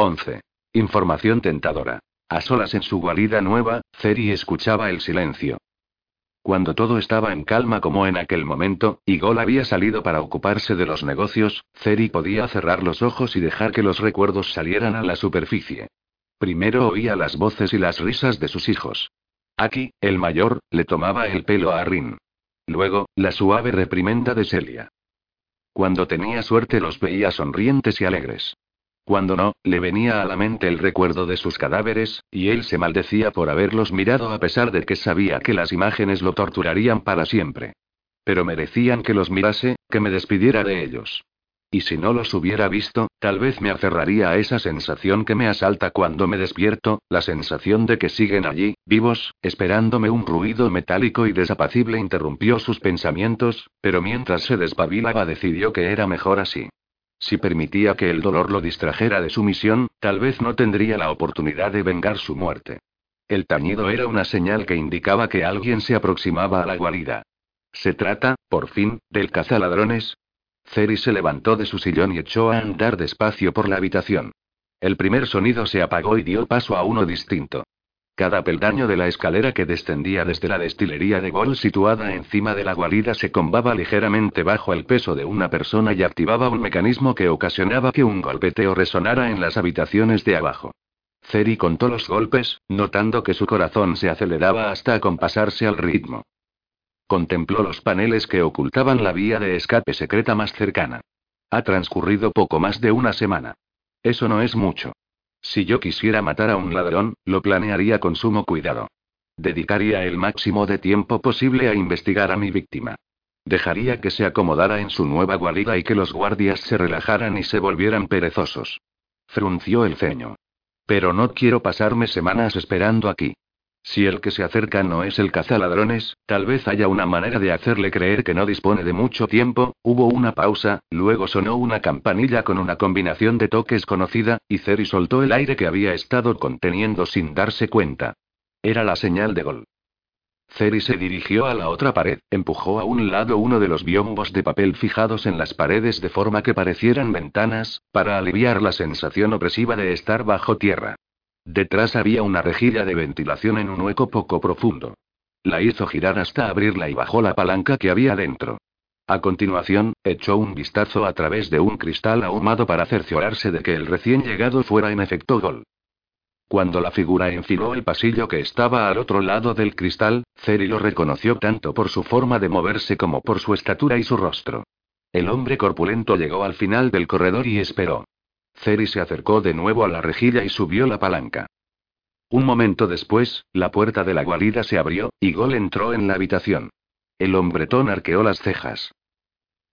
11. Información tentadora. A solas en su guarida nueva, Ceri escuchaba el silencio. Cuando todo estaba en calma como en aquel momento, y Gol había salido para ocuparse de los negocios, Ceri podía cerrar los ojos y dejar que los recuerdos salieran a la superficie. Primero oía las voces y las risas de sus hijos. Aquí, el mayor, le tomaba el pelo a Rin. Luego, la suave reprimenda de Celia. Cuando tenía suerte los veía sonrientes y alegres. Cuando no, le venía a la mente el recuerdo de sus cadáveres, y él se maldecía por haberlos mirado a pesar de que sabía que las imágenes lo torturarían para siempre. Pero merecían que los mirase, que me despidiera de ellos. Y si no los hubiera visto, tal vez me aferraría a esa sensación que me asalta cuando me despierto, la sensación de que siguen allí, vivos, esperándome un ruido metálico y desapacible interrumpió sus pensamientos, pero mientras se despabilaba decidió que era mejor así. Si permitía que el dolor lo distrajera de su misión, tal vez no tendría la oportunidad de vengar su muerte. El tañido era una señal que indicaba que alguien se aproximaba a la guarida. ¿Se trata, por fin, del cazaladrones? Ceri se levantó de su sillón y echó a andar despacio por la habitación. El primer sonido se apagó y dio paso a uno distinto. Cada peldaño de la escalera que descendía desde la destilería de Gol situada encima de la guarida se combaba ligeramente bajo el peso de una persona y activaba un mecanismo que ocasionaba que un golpeteo resonara en las habitaciones de abajo. Ceri contó los golpes, notando que su corazón se aceleraba hasta acompasarse al ritmo. Contempló los paneles que ocultaban la vía de escape secreta más cercana. Ha transcurrido poco más de una semana. Eso no es mucho. Si yo quisiera matar a un ladrón, lo planearía con sumo cuidado. Dedicaría el máximo de tiempo posible a investigar a mi víctima. Dejaría que se acomodara en su nueva guarida y que los guardias se relajaran y se volvieran perezosos. Frunció el ceño. Pero no quiero pasarme semanas esperando aquí. Si el que se acerca no es el cazaladrones, tal vez haya una manera de hacerle creer que no dispone de mucho tiempo. Hubo una pausa, luego sonó una campanilla con una combinación de toques conocida, y Ceri soltó el aire que había estado conteniendo sin darse cuenta. Era la señal de gol. Ceri se dirigió a la otra pared, empujó a un lado uno de los biombos de papel fijados en las paredes de forma que parecieran ventanas, para aliviar la sensación opresiva de estar bajo tierra. Detrás había una rejilla de ventilación en un hueco poco profundo. La hizo girar hasta abrirla y bajó la palanca que había dentro. A continuación, echó un vistazo a través de un cristal ahumado para cerciorarse de que el recién llegado fuera en efecto Gol. Cuando la figura enfiló el pasillo que estaba al otro lado del cristal, Ceri lo reconoció tanto por su forma de moverse como por su estatura y su rostro. El hombre corpulento llegó al final del corredor y esperó. Ceri se acercó de nuevo a la rejilla y subió la palanca. Un momento después, la puerta de la guarida se abrió, y Gol entró en la habitación. El hombretón arqueó las cejas.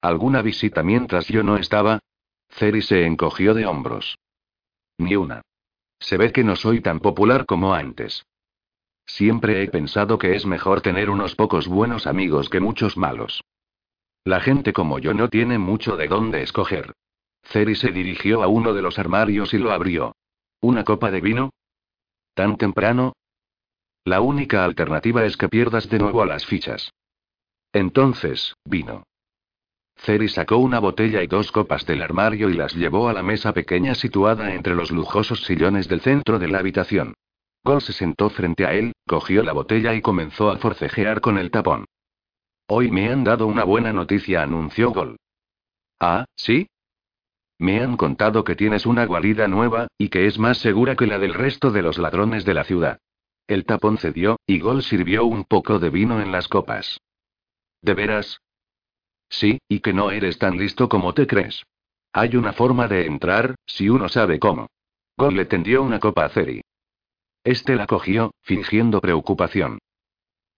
¿Alguna visita mientras yo no estaba? Ceri se encogió de hombros. Ni una. Se ve que no soy tan popular como antes. Siempre he pensado que es mejor tener unos pocos buenos amigos que muchos malos. La gente como yo no tiene mucho de dónde escoger. Ceri se dirigió a uno de los armarios y lo abrió. ¿Una copa de vino? ¿Tan temprano? La única alternativa es que pierdas de nuevo a las fichas. Entonces, vino. Ceri sacó una botella y dos copas del armario y las llevó a la mesa pequeña situada entre los lujosos sillones del centro de la habitación. Gol se sentó frente a él, cogió la botella y comenzó a forcejear con el tapón. Hoy me han dado una buena noticia, anunció Gol. Ah, ¿sí? Me han contado que tienes una guarida nueva, y que es más segura que la del resto de los ladrones de la ciudad. El tapón cedió, y Gol sirvió un poco de vino en las copas. ¿De veras? Sí, y que no eres tan listo como te crees. Hay una forma de entrar, si uno sabe cómo. Gol le tendió una copa a Ceri. Este la cogió, fingiendo preocupación.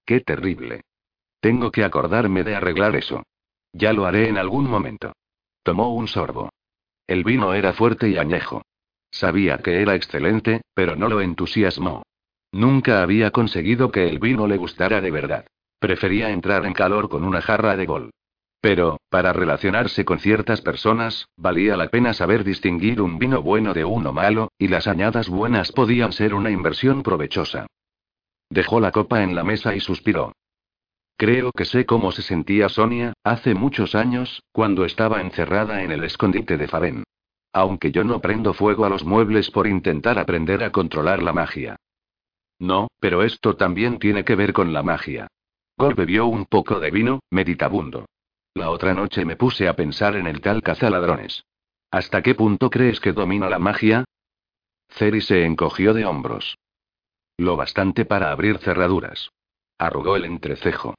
Qué terrible. Tengo que acordarme de arreglar eso. Ya lo haré en algún momento. Tomó un sorbo. El vino era fuerte y añejo. Sabía que era excelente, pero no lo entusiasmó. Nunca había conseguido que el vino le gustara de verdad. Prefería entrar en calor con una jarra de gol. Pero, para relacionarse con ciertas personas, valía la pena saber distinguir un vino bueno de uno malo, y las añadas buenas podían ser una inversión provechosa. Dejó la copa en la mesa y suspiró. Creo que sé cómo se sentía Sonia, hace muchos años, cuando estaba encerrada en el escondite de Faben. Aunque yo no prendo fuego a los muebles por intentar aprender a controlar la magia. No, pero esto también tiene que ver con la magia. Gol bebió un poco de vino, meditabundo. La otra noche me puse a pensar en el tal cazaladrones. ¿Hasta qué punto crees que domina la magia? Ceri se encogió de hombros. Lo bastante para abrir cerraduras. Arrugó el entrecejo.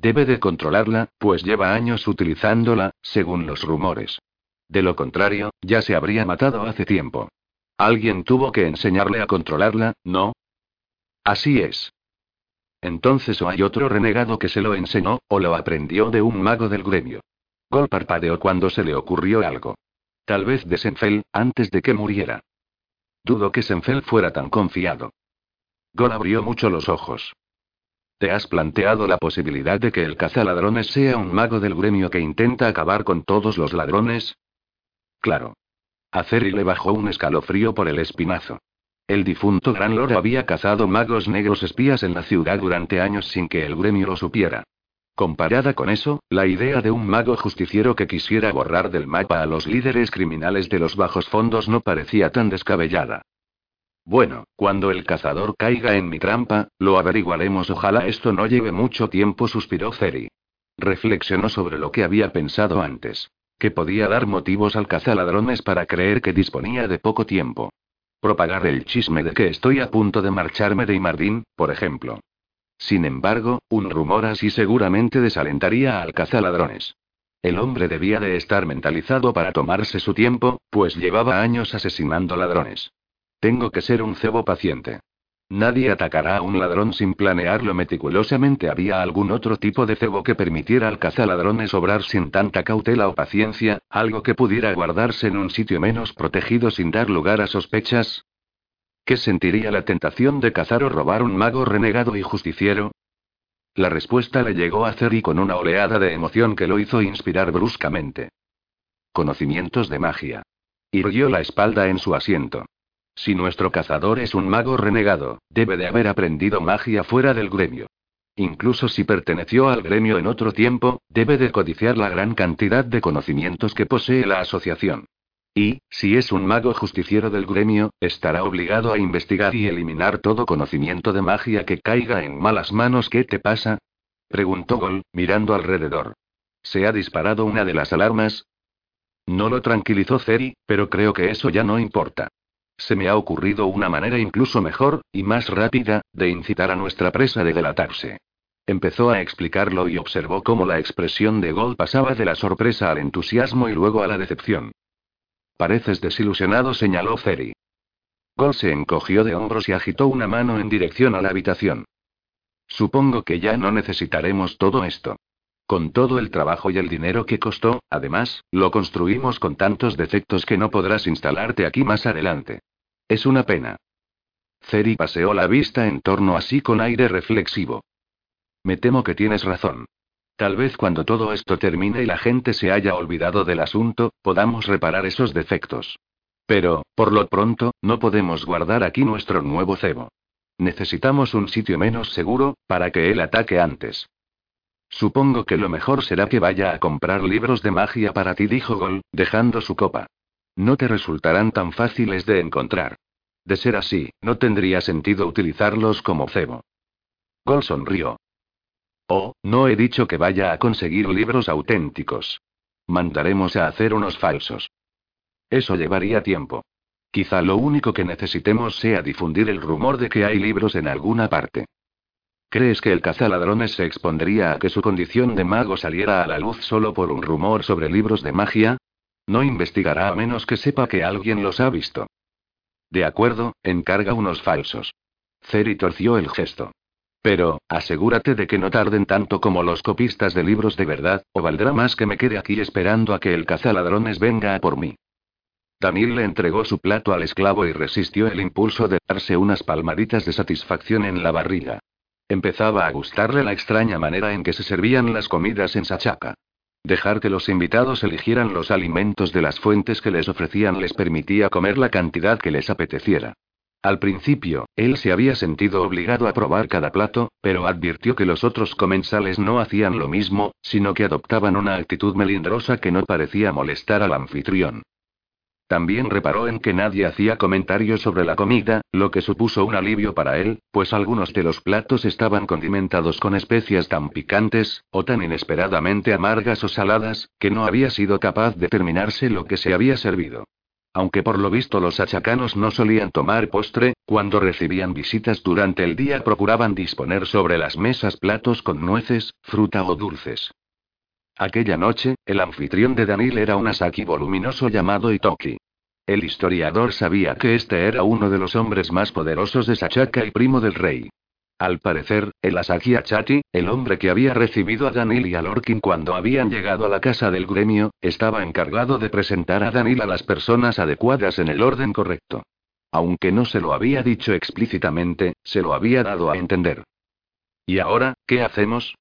Debe de controlarla, pues lleva años utilizándola, según los rumores. De lo contrario, ya se habría matado hace tiempo. Alguien tuvo que enseñarle a controlarla, ¿no? Así es. Entonces o hay otro renegado que se lo enseñó, o lo aprendió de un mago del gremio. Gol parpadeó cuando se le ocurrió algo. Tal vez de Senfel, antes de que muriera. Dudo que Senfel fuera tan confiado. Gol abrió mucho los ojos. ¿Te has planteado la posibilidad de que el cazaladrones sea un mago del gremio que intenta acabar con todos los ladrones? Claro. A le bajó un escalofrío por el espinazo. El difunto Gran Lord había cazado magos negros espías en la ciudad durante años sin que el gremio lo supiera. Comparada con eso, la idea de un mago justiciero que quisiera borrar del mapa a los líderes criminales de los bajos fondos no parecía tan descabellada. Bueno, cuando el cazador caiga en mi trampa, lo averiguaremos. Ojalá esto no lleve mucho tiempo, suspiró Ceri. Reflexionó sobre lo que había pensado antes que podía dar motivos al cazaladrones para creer que disponía de poco tiempo. Propagar el chisme de que estoy a punto de marcharme de Imardín, por ejemplo. Sin embargo, un rumor así seguramente desalentaría al cazaladrones. El hombre debía de estar mentalizado para tomarse su tiempo, pues llevaba años asesinando ladrones. Tengo que ser un cebo paciente. Nadie atacará a un ladrón sin planearlo meticulosamente. ¿Había algún otro tipo de cebo que permitiera al cazaladrones obrar sin tanta cautela o paciencia, algo que pudiera guardarse en un sitio menos protegido sin dar lugar a sospechas? ¿Qué sentiría la tentación de cazar o robar un mago renegado y justiciero? La respuesta le llegó a Ceri con una oleada de emoción que lo hizo inspirar bruscamente. Conocimientos de magia. Irguió la espalda en su asiento. Si nuestro cazador es un mago renegado, debe de haber aprendido magia fuera del gremio. Incluso si perteneció al gremio en otro tiempo, debe de codiciar la gran cantidad de conocimientos que posee la asociación. Y, si es un mago justiciero del gremio, estará obligado a investigar y eliminar todo conocimiento de magia que caiga en malas manos. ¿Qué te pasa? preguntó Gol, mirando alrededor. ¿Se ha disparado una de las alarmas? No lo tranquilizó Ceri, pero creo que eso ya no importa. Se me ha ocurrido una manera incluso mejor, y más rápida, de incitar a nuestra presa de delatarse. Empezó a explicarlo y observó cómo la expresión de Gold pasaba de la sorpresa al entusiasmo y luego a la decepción. Pareces desilusionado, señaló Ceri. Gold se encogió de hombros y agitó una mano en dirección a la habitación. Supongo que ya no necesitaremos todo esto. Con todo el trabajo y el dinero que costó, además, lo construimos con tantos defectos que no podrás instalarte aquí más adelante. Es una pena. Ceri paseó la vista en torno a sí con aire reflexivo. Me temo que tienes razón. Tal vez cuando todo esto termine y la gente se haya olvidado del asunto, podamos reparar esos defectos. Pero, por lo pronto, no podemos guardar aquí nuestro nuevo cebo. Necesitamos un sitio menos seguro, para que él ataque antes. Supongo que lo mejor será que vaya a comprar libros de magia para ti, dijo Gol, dejando su copa. No te resultarán tan fáciles de encontrar. De ser así, no tendría sentido utilizarlos como cebo. Gol sonrió. Oh, no he dicho que vaya a conseguir libros auténticos. Mandaremos a hacer unos falsos. Eso llevaría tiempo. Quizá lo único que necesitemos sea difundir el rumor de que hay libros en alguna parte. ¿Crees que el cazaladrones se expondría a que su condición de mago saliera a la luz solo por un rumor sobre libros de magia? No investigará a menos que sepa que alguien los ha visto. De acuerdo, encarga unos falsos. Ceri torció el gesto. Pero, asegúrate de que no tarden tanto como los copistas de libros de verdad, o valdrá más que me quede aquí esperando a que el cazaladrones venga a por mí. Tamil le entregó su plato al esclavo y resistió el impulso de darse unas palmaditas de satisfacción en la barriga. Empezaba a gustarle la extraña manera en que se servían las comidas en Sachaca. Dejar que los invitados eligieran los alimentos de las fuentes que les ofrecían les permitía comer la cantidad que les apeteciera. Al principio, él se había sentido obligado a probar cada plato, pero advirtió que los otros comensales no hacían lo mismo, sino que adoptaban una actitud melindrosa que no parecía molestar al anfitrión. También reparó en que nadie hacía comentarios sobre la comida, lo que supuso un alivio para él, pues algunos de los platos estaban condimentados con especias tan picantes, o tan inesperadamente amargas o saladas, que no había sido capaz de terminarse lo que se había servido. Aunque por lo visto los achacanos no solían tomar postre, cuando recibían visitas durante el día procuraban disponer sobre las mesas platos con nueces, fruta o dulces. Aquella noche, el anfitrión de Danil era un Asaki voluminoso llamado Itoki. El historiador sabía que este era uno de los hombres más poderosos de Sachaka y primo del rey. Al parecer, el Asaki Achati, el hombre que había recibido a Danil y a Lorkin cuando habían llegado a la casa del gremio, estaba encargado de presentar a Danil a las personas adecuadas en el orden correcto. Aunque no se lo había dicho explícitamente, se lo había dado a entender. ¿Y ahora, qué hacemos?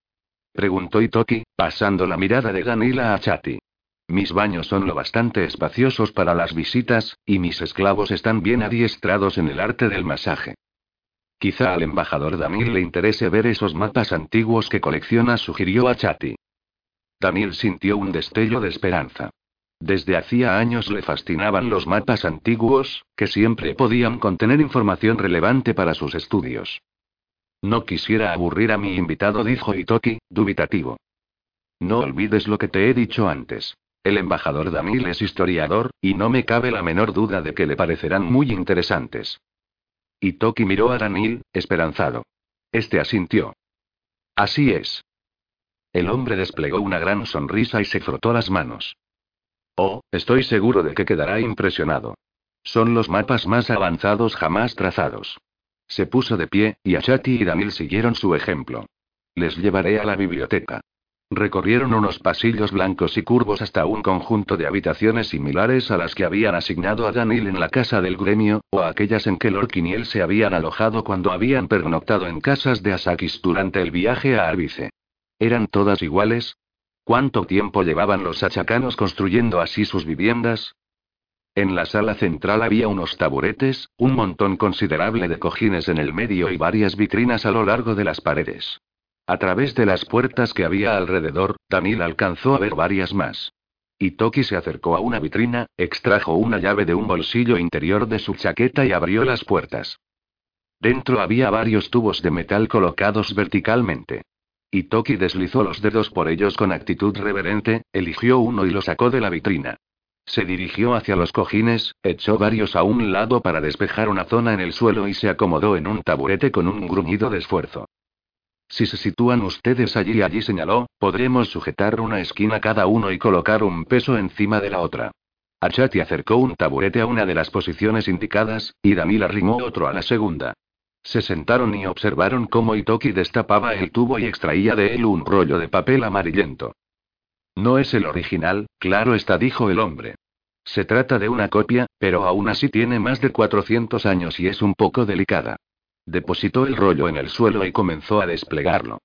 Preguntó Itoki, pasando la mirada de Danila a Chati. Mis baños son lo bastante espaciosos para las visitas, y mis esclavos están bien adiestrados en el arte del masaje. Quizá al embajador Danil le interese ver esos mapas antiguos que colecciona, sugirió a Chati. Danil sintió un destello de esperanza. Desde hacía años le fascinaban los mapas antiguos, que siempre podían contener información relevante para sus estudios. No quisiera aburrir a mi invitado, dijo Itoki, dubitativo. No olvides lo que te he dicho antes. El embajador Danil es historiador, y no me cabe la menor duda de que le parecerán muy interesantes. Itoki miró a Danil, esperanzado. Este asintió. Así es. El hombre desplegó una gran sonrisa y se frotó las manos. Oh, estoy seguro de que quedará impresionado. Son los mapas más avanzados jamás trazados. Se puso de pie, y Achati y Danil siguieron su ejemplo. Les llevaré a la biblioteca. Recorrieron unos pasillos blancos y curvos hasta un conjunto de habitaciones similares a las que habían asignado a Danil en la casa del gremio, o a aquellas en que Lorkin y él se habían alojado cuando habían pernoctado en casas de Asakis durante el viaje a Arbice. ¿Eran todas iguales? ¿Cuánto tiempo llevaban los achacanos construyendo así sus viviendas? En la sala central había unos taburetes, un montón considerable de cojines en el medio y varias vitrinas a lo largo de las paredes. A través de las puertas que había alrededor, Danil alcanzó a ver varias más. Itoki se acercó a una vitrina, extrajo una llave de un bolsillo interior de su chaqueta y abrió las puertas. Dentro había varios tubos de metal colocados verticalmente. Itoki deslizó los dedos por ellos con actitud reverente, eligió uno y lo sacó de la vitrina. Se dirigió hacia los cojines, echó varios a un lado para despejar una zona en el suelo y se acomodó en un taburete con un gruñido de esfuerzo. Si se sitúan ustedes allí, allí señaló, podremos sujetar una esquina cada uno y colocar un peso encima de la otra. Achati acercó un taburete a una de las posiciones indicadas, y Danil arrimó otro a la segunda. Se sentaron y observaron cómo Itoki destapaba el tubo y extraía de él un rollo de papel amarillento. No es el original, claro está, dijo el hombre. Se trata de una copia, pero aún así tiene más de 400 años y es un poco delicada. Depositó el rollo en el suelo y comenzó a desplegarlo.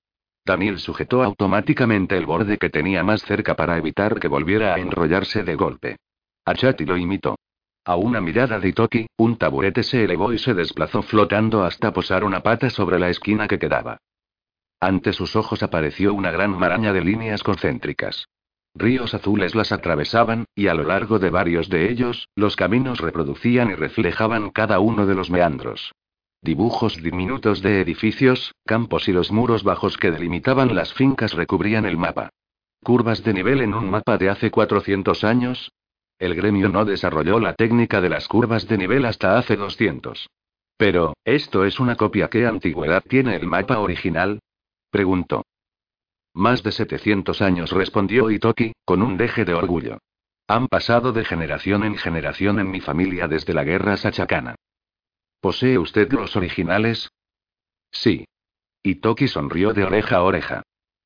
Daniel sujetó automáticamente el borde que tenía más cerca para evitar que volviera a enrollarse de golpe. Achati lo imitó. A una mirada de Itoki, un taburete se elevó y se desplazó flotando hasta posar una pata sobre la esquina que quedaba. Ante sus ojos apareció una gran maraña de líneas concéntricas. Ríos azules las atravesaban, y a lo largo de varios de ellos, los caminos reproducían y reflejaban cada uno de los meandros. Dibujos diminutos de edificios, campos y los muros bajos que delimitaban las fincas recubrían el mapa. Curvas de nivel en un mapa de hace 400 años. El gremio no desarrolló la técnica de las curvas de nivel hasta hace 200. Pero, ¿esto es una copia? ¿Qué antigüedad tiene el mapa original? Preguntó. Más de 700 años, respondió Itoki, con un deje de orgullo. Han pasado de generación en generación en mi familia desde la guerra sachacana. ¿Posee usted los originales? Sí. Itoki sonrió de oreja a oreja.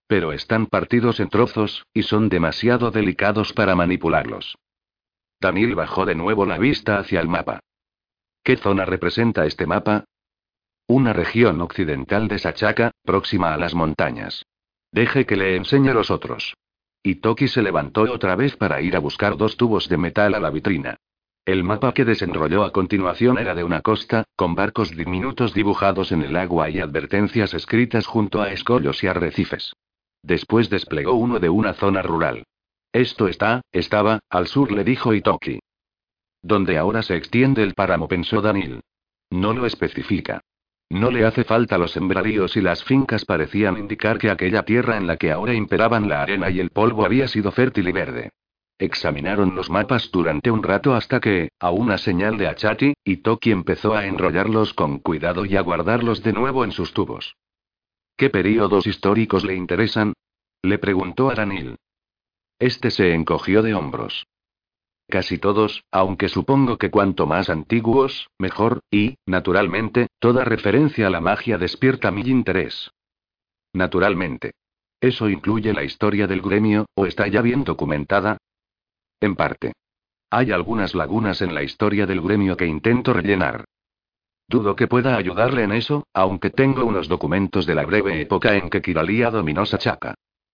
Pero están partidos en trozos, y son demasiado delicados para manipularlos. Daniel bajó de nuevo la vista hacia el mapa. ¿Qué zona representa este mapa? Una región occidental de Sachaka, próxima a las montañas. Deje que le enseñe los otros. Itoki se levantó otra vez para ir a buscar dos tubos de metal a la vitrina. El mapa que desenrolló a continuación era de una costa, con barcos diminutos dibujados en el agua y advertencias escritas junto a escollos y arrecifes. Después desplegó uno de una zona rural. Esto está, estaba, al sur, le dijo Itoki. Donde ahora se extiende el páramo, pensó Daniel. No lo especifica. No le hace falta los sembradíos y las fincas parecían indicar que aquella tierra en la que ahora imperaban la arena y el polvo había sido fértil y verde. Examinaron los mapas durante un rato hasta que, a una señal de Achati, Itoki empezó a enrollarlos con cuidado y a guardarlos de nuevo en sus tubos. ¿Qué períodos históricos le interesan? Le preguntó a Daniel. Este se encogió de hombros. Casi todos, aunque supongo que cuanto más antiguos, mejor, y, naturalmente, toda referencia a la magia despierta mi interés. Naturalmente. ¿Eso incluye la historia del gremio, o está ya bien documentada? En parte. Hay algunas lagunas en la historia del gremio que intento rellenar. Dudo que pueda ayudarle en eso, aunque tengo unos documentos de la breve época en que Kiralia dominó Sachaka.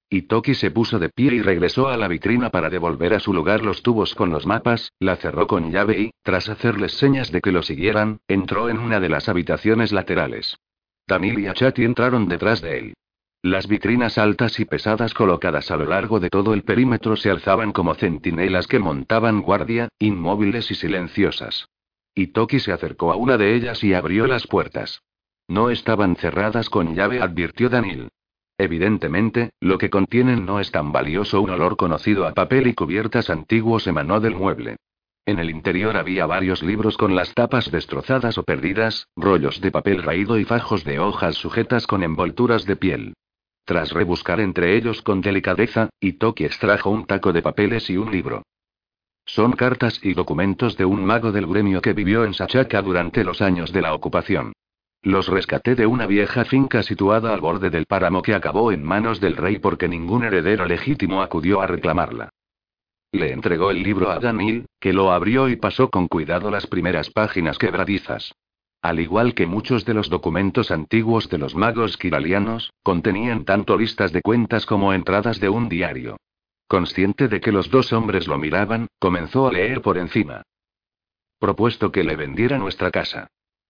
Itoki se puso de pie y regresó a la vitrina para devolver a su lugar los tubos con los mapas, la cerró con llave y, tras hacerles señas de que lo siguieran, entró en una de las habitaciones laterales. Daniel y Achati entraron detrás de él. Las vitrinas altas y pesadas colocadas a lo largo de todo el perímetro se alzaban como centinelas que montaban guardia, inmóviles y silenciosas. Itoki se acercó a una de ellas y abrió las puertas. No estaban cerradas con llave, advirtió Daniel. Evidentemente, lo que contienen no es tan valioso. Un olor conocido a papel y cubiertas antiguos emanó del mueble. En el interior había varios libros con las tapas destrozadas o perdidas, rollos de papel raído y fajos de hojas sujetas con envolturas de piel. Tras rebuscar entre ellos con delicadeza, Itoki extrajo un taco de papeles y un libro. Son cartas y documentos de un mago del gremio que vivió en Sachaka durante los años de la ocupación. Los rescaté de una vieja finca situada al borde del páramo que acabó en manos del rey porque ningún heredero legítimo acudió a reclamarla. Le entregó el libro a Danil, que lo abrió y pasó con cuidado las primeras páginas quebradizas. Al igual que muchos de los documentos antiguos de los magos kiralianos, contenían tanto listas de cuentas como entradas de un diario. Consciente de que los dos hombres lo miraban, comenzó a leer por encima. Propuesto que le vendiera nuestra casa.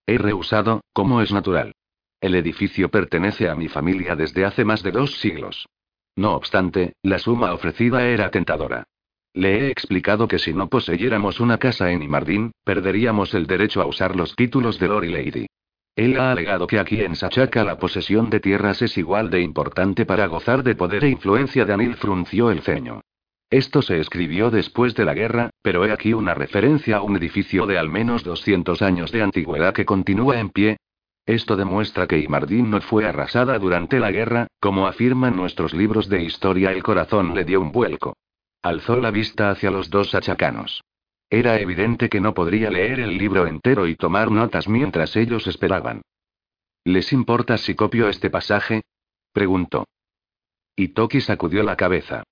He rehusado, como es natural. El edificio pertenece a mi familia desde hace más de dos siglos. No obstante, la suma ofrecida era tentadora. Le he explicado que si no poseyéramos una casa en Imardín, perderíamos el derecho a usar los títulos de Lord y Lady. Él ha alegado que aquí en Sachaka la posesión de tierras es igual de importante para gozar de poder e influencia. Anil frunció el ceño. Esto se escribió después de la guerra, pero he aquí una referencia a un edificio de al menos 200 años de antigüedad que continúa en pie. Esto demuestra que Imardín no fue arrasada durante la guerra, como afirman nuestros libros de historia. El corazón le dio un vuelco. Alzó la vista hacia los dos achacanos. Era evidente que no podría leer el libro entero y tomar notas mientras ellos esperaban. ¿Les importa si copio este pasaje? preguntó. Itoki sacudió la cabeza.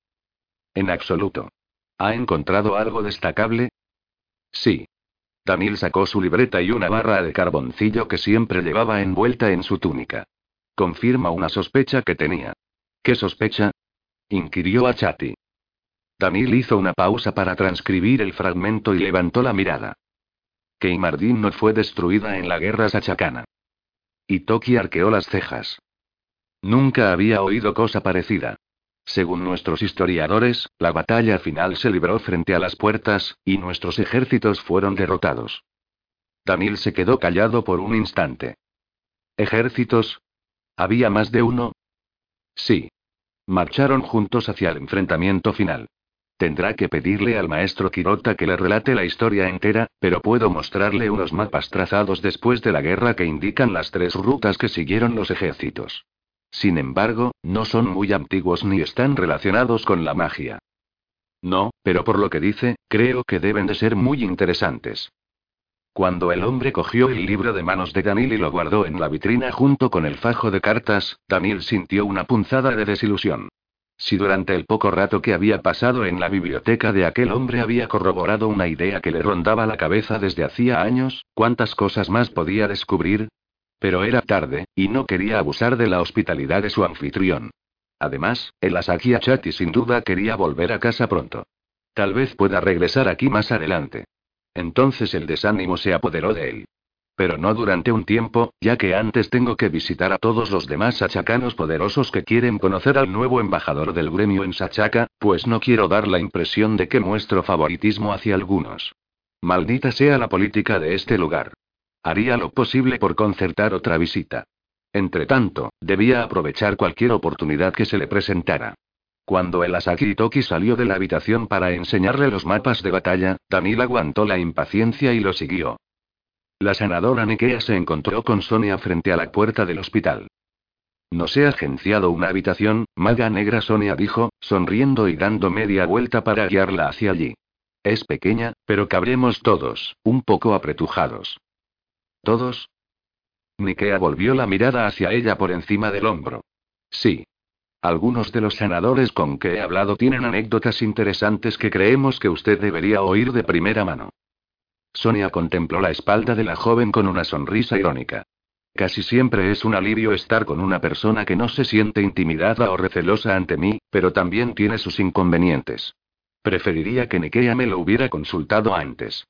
En absoluto. ¿Ha encontrado algo destacable? Sí. Daniel sacó su libreta y una barra de carboncillo que siempre llevaba envuelta en su túnica. Confirma una sospecha que tenía. ¿Qué sospecha? inquirió a Chati. Daniel hizo una pausa para transcribir el fragmento y levantó la mirada. Que no fue destruida en la guerra sachacana. Toki arqueó las cejas. Nunca había oído cosa parecida. Según nuestros historiadores, la batalla final se libró frente a las puertas, y nuestros ejércitos fueron derrotados. Daniel se quedó callado por un instante. ¿Ejércitos? ¿Había más de uno? Sí. Marcharon juntos hacia el enfrentamiento final. Tendrá que pedirle al maestro Kirota que le relate la historia entera, pero puedo mostrarle unos mapas trazados después de la guerra que indican las tres rutas que siguieron los ejércitos. Sin embargo, no son muy antiguos ni están relacionados con la magia. No, pero por lo que dice, creo que deben de ser muy interesantes. Cuando el hombre cogió el libro de manos de Daniel y lo guardó en la vitrina junto con el fajo de cartas, Daniel sintió una punzada de desilusión. Si durante el poco rato que había pasado en la biblioteca de aquel hombre había corroborado una idea que le rondaba la cabeza desde hacía años, ¿cuántas cosas más podía descubrir? Pero era tarde, y no quería abusar de la hospitalidad de su anfitrión. Además, el Asaki Achati sin duda quería volver a casa pronto. Tal vez pueda regresar aquí más adelante. Entonces el desánimo se apoderó de él. Pero no durante un tiempo, ya que antes tengo que visitar a todos los demás sachacanos poderosos que quieren conocer al nuevo embajador del gremio en Sachaka, pues no quiero dar la impresión de que muestro favoritismo hacia algunos. Maldita sea la política de este lugar. Haría lo posible por concertar otra visita. Entretanto, debía aprovechar cualquier oportunidad que se le presentara. Cuando el Asaki salió de la habitación para enseñarle los mapas de batalla, Danil aguantó la impaciencia y lo siguió. La sanadora Nikea se encontró con Sonia frente a la puerta del hospital. No se ha agenciado una habitación, maga negra Sonia dijo, sonriendo y dando media vuelta para guiarla hacia allí. Es pequeña, pero cabremos todos, un poco apretujados. ¿Todos? Nikea volvió la mirada hacia ella por encima del hombro. Sí. Algunos de los sanadores con que he hablado tienen anécdotas interesantes que creemos que usted debería oír de primera mano. Sonia contempló la espalda de la joven con una sonrisa irónica. Casi siempre es un alivio estar con una persona que no se siente intimidada o recelosa ante mí, pero también tiene sus inconvenientes. Preferiría que Nikea me lo hubiera consultado antes.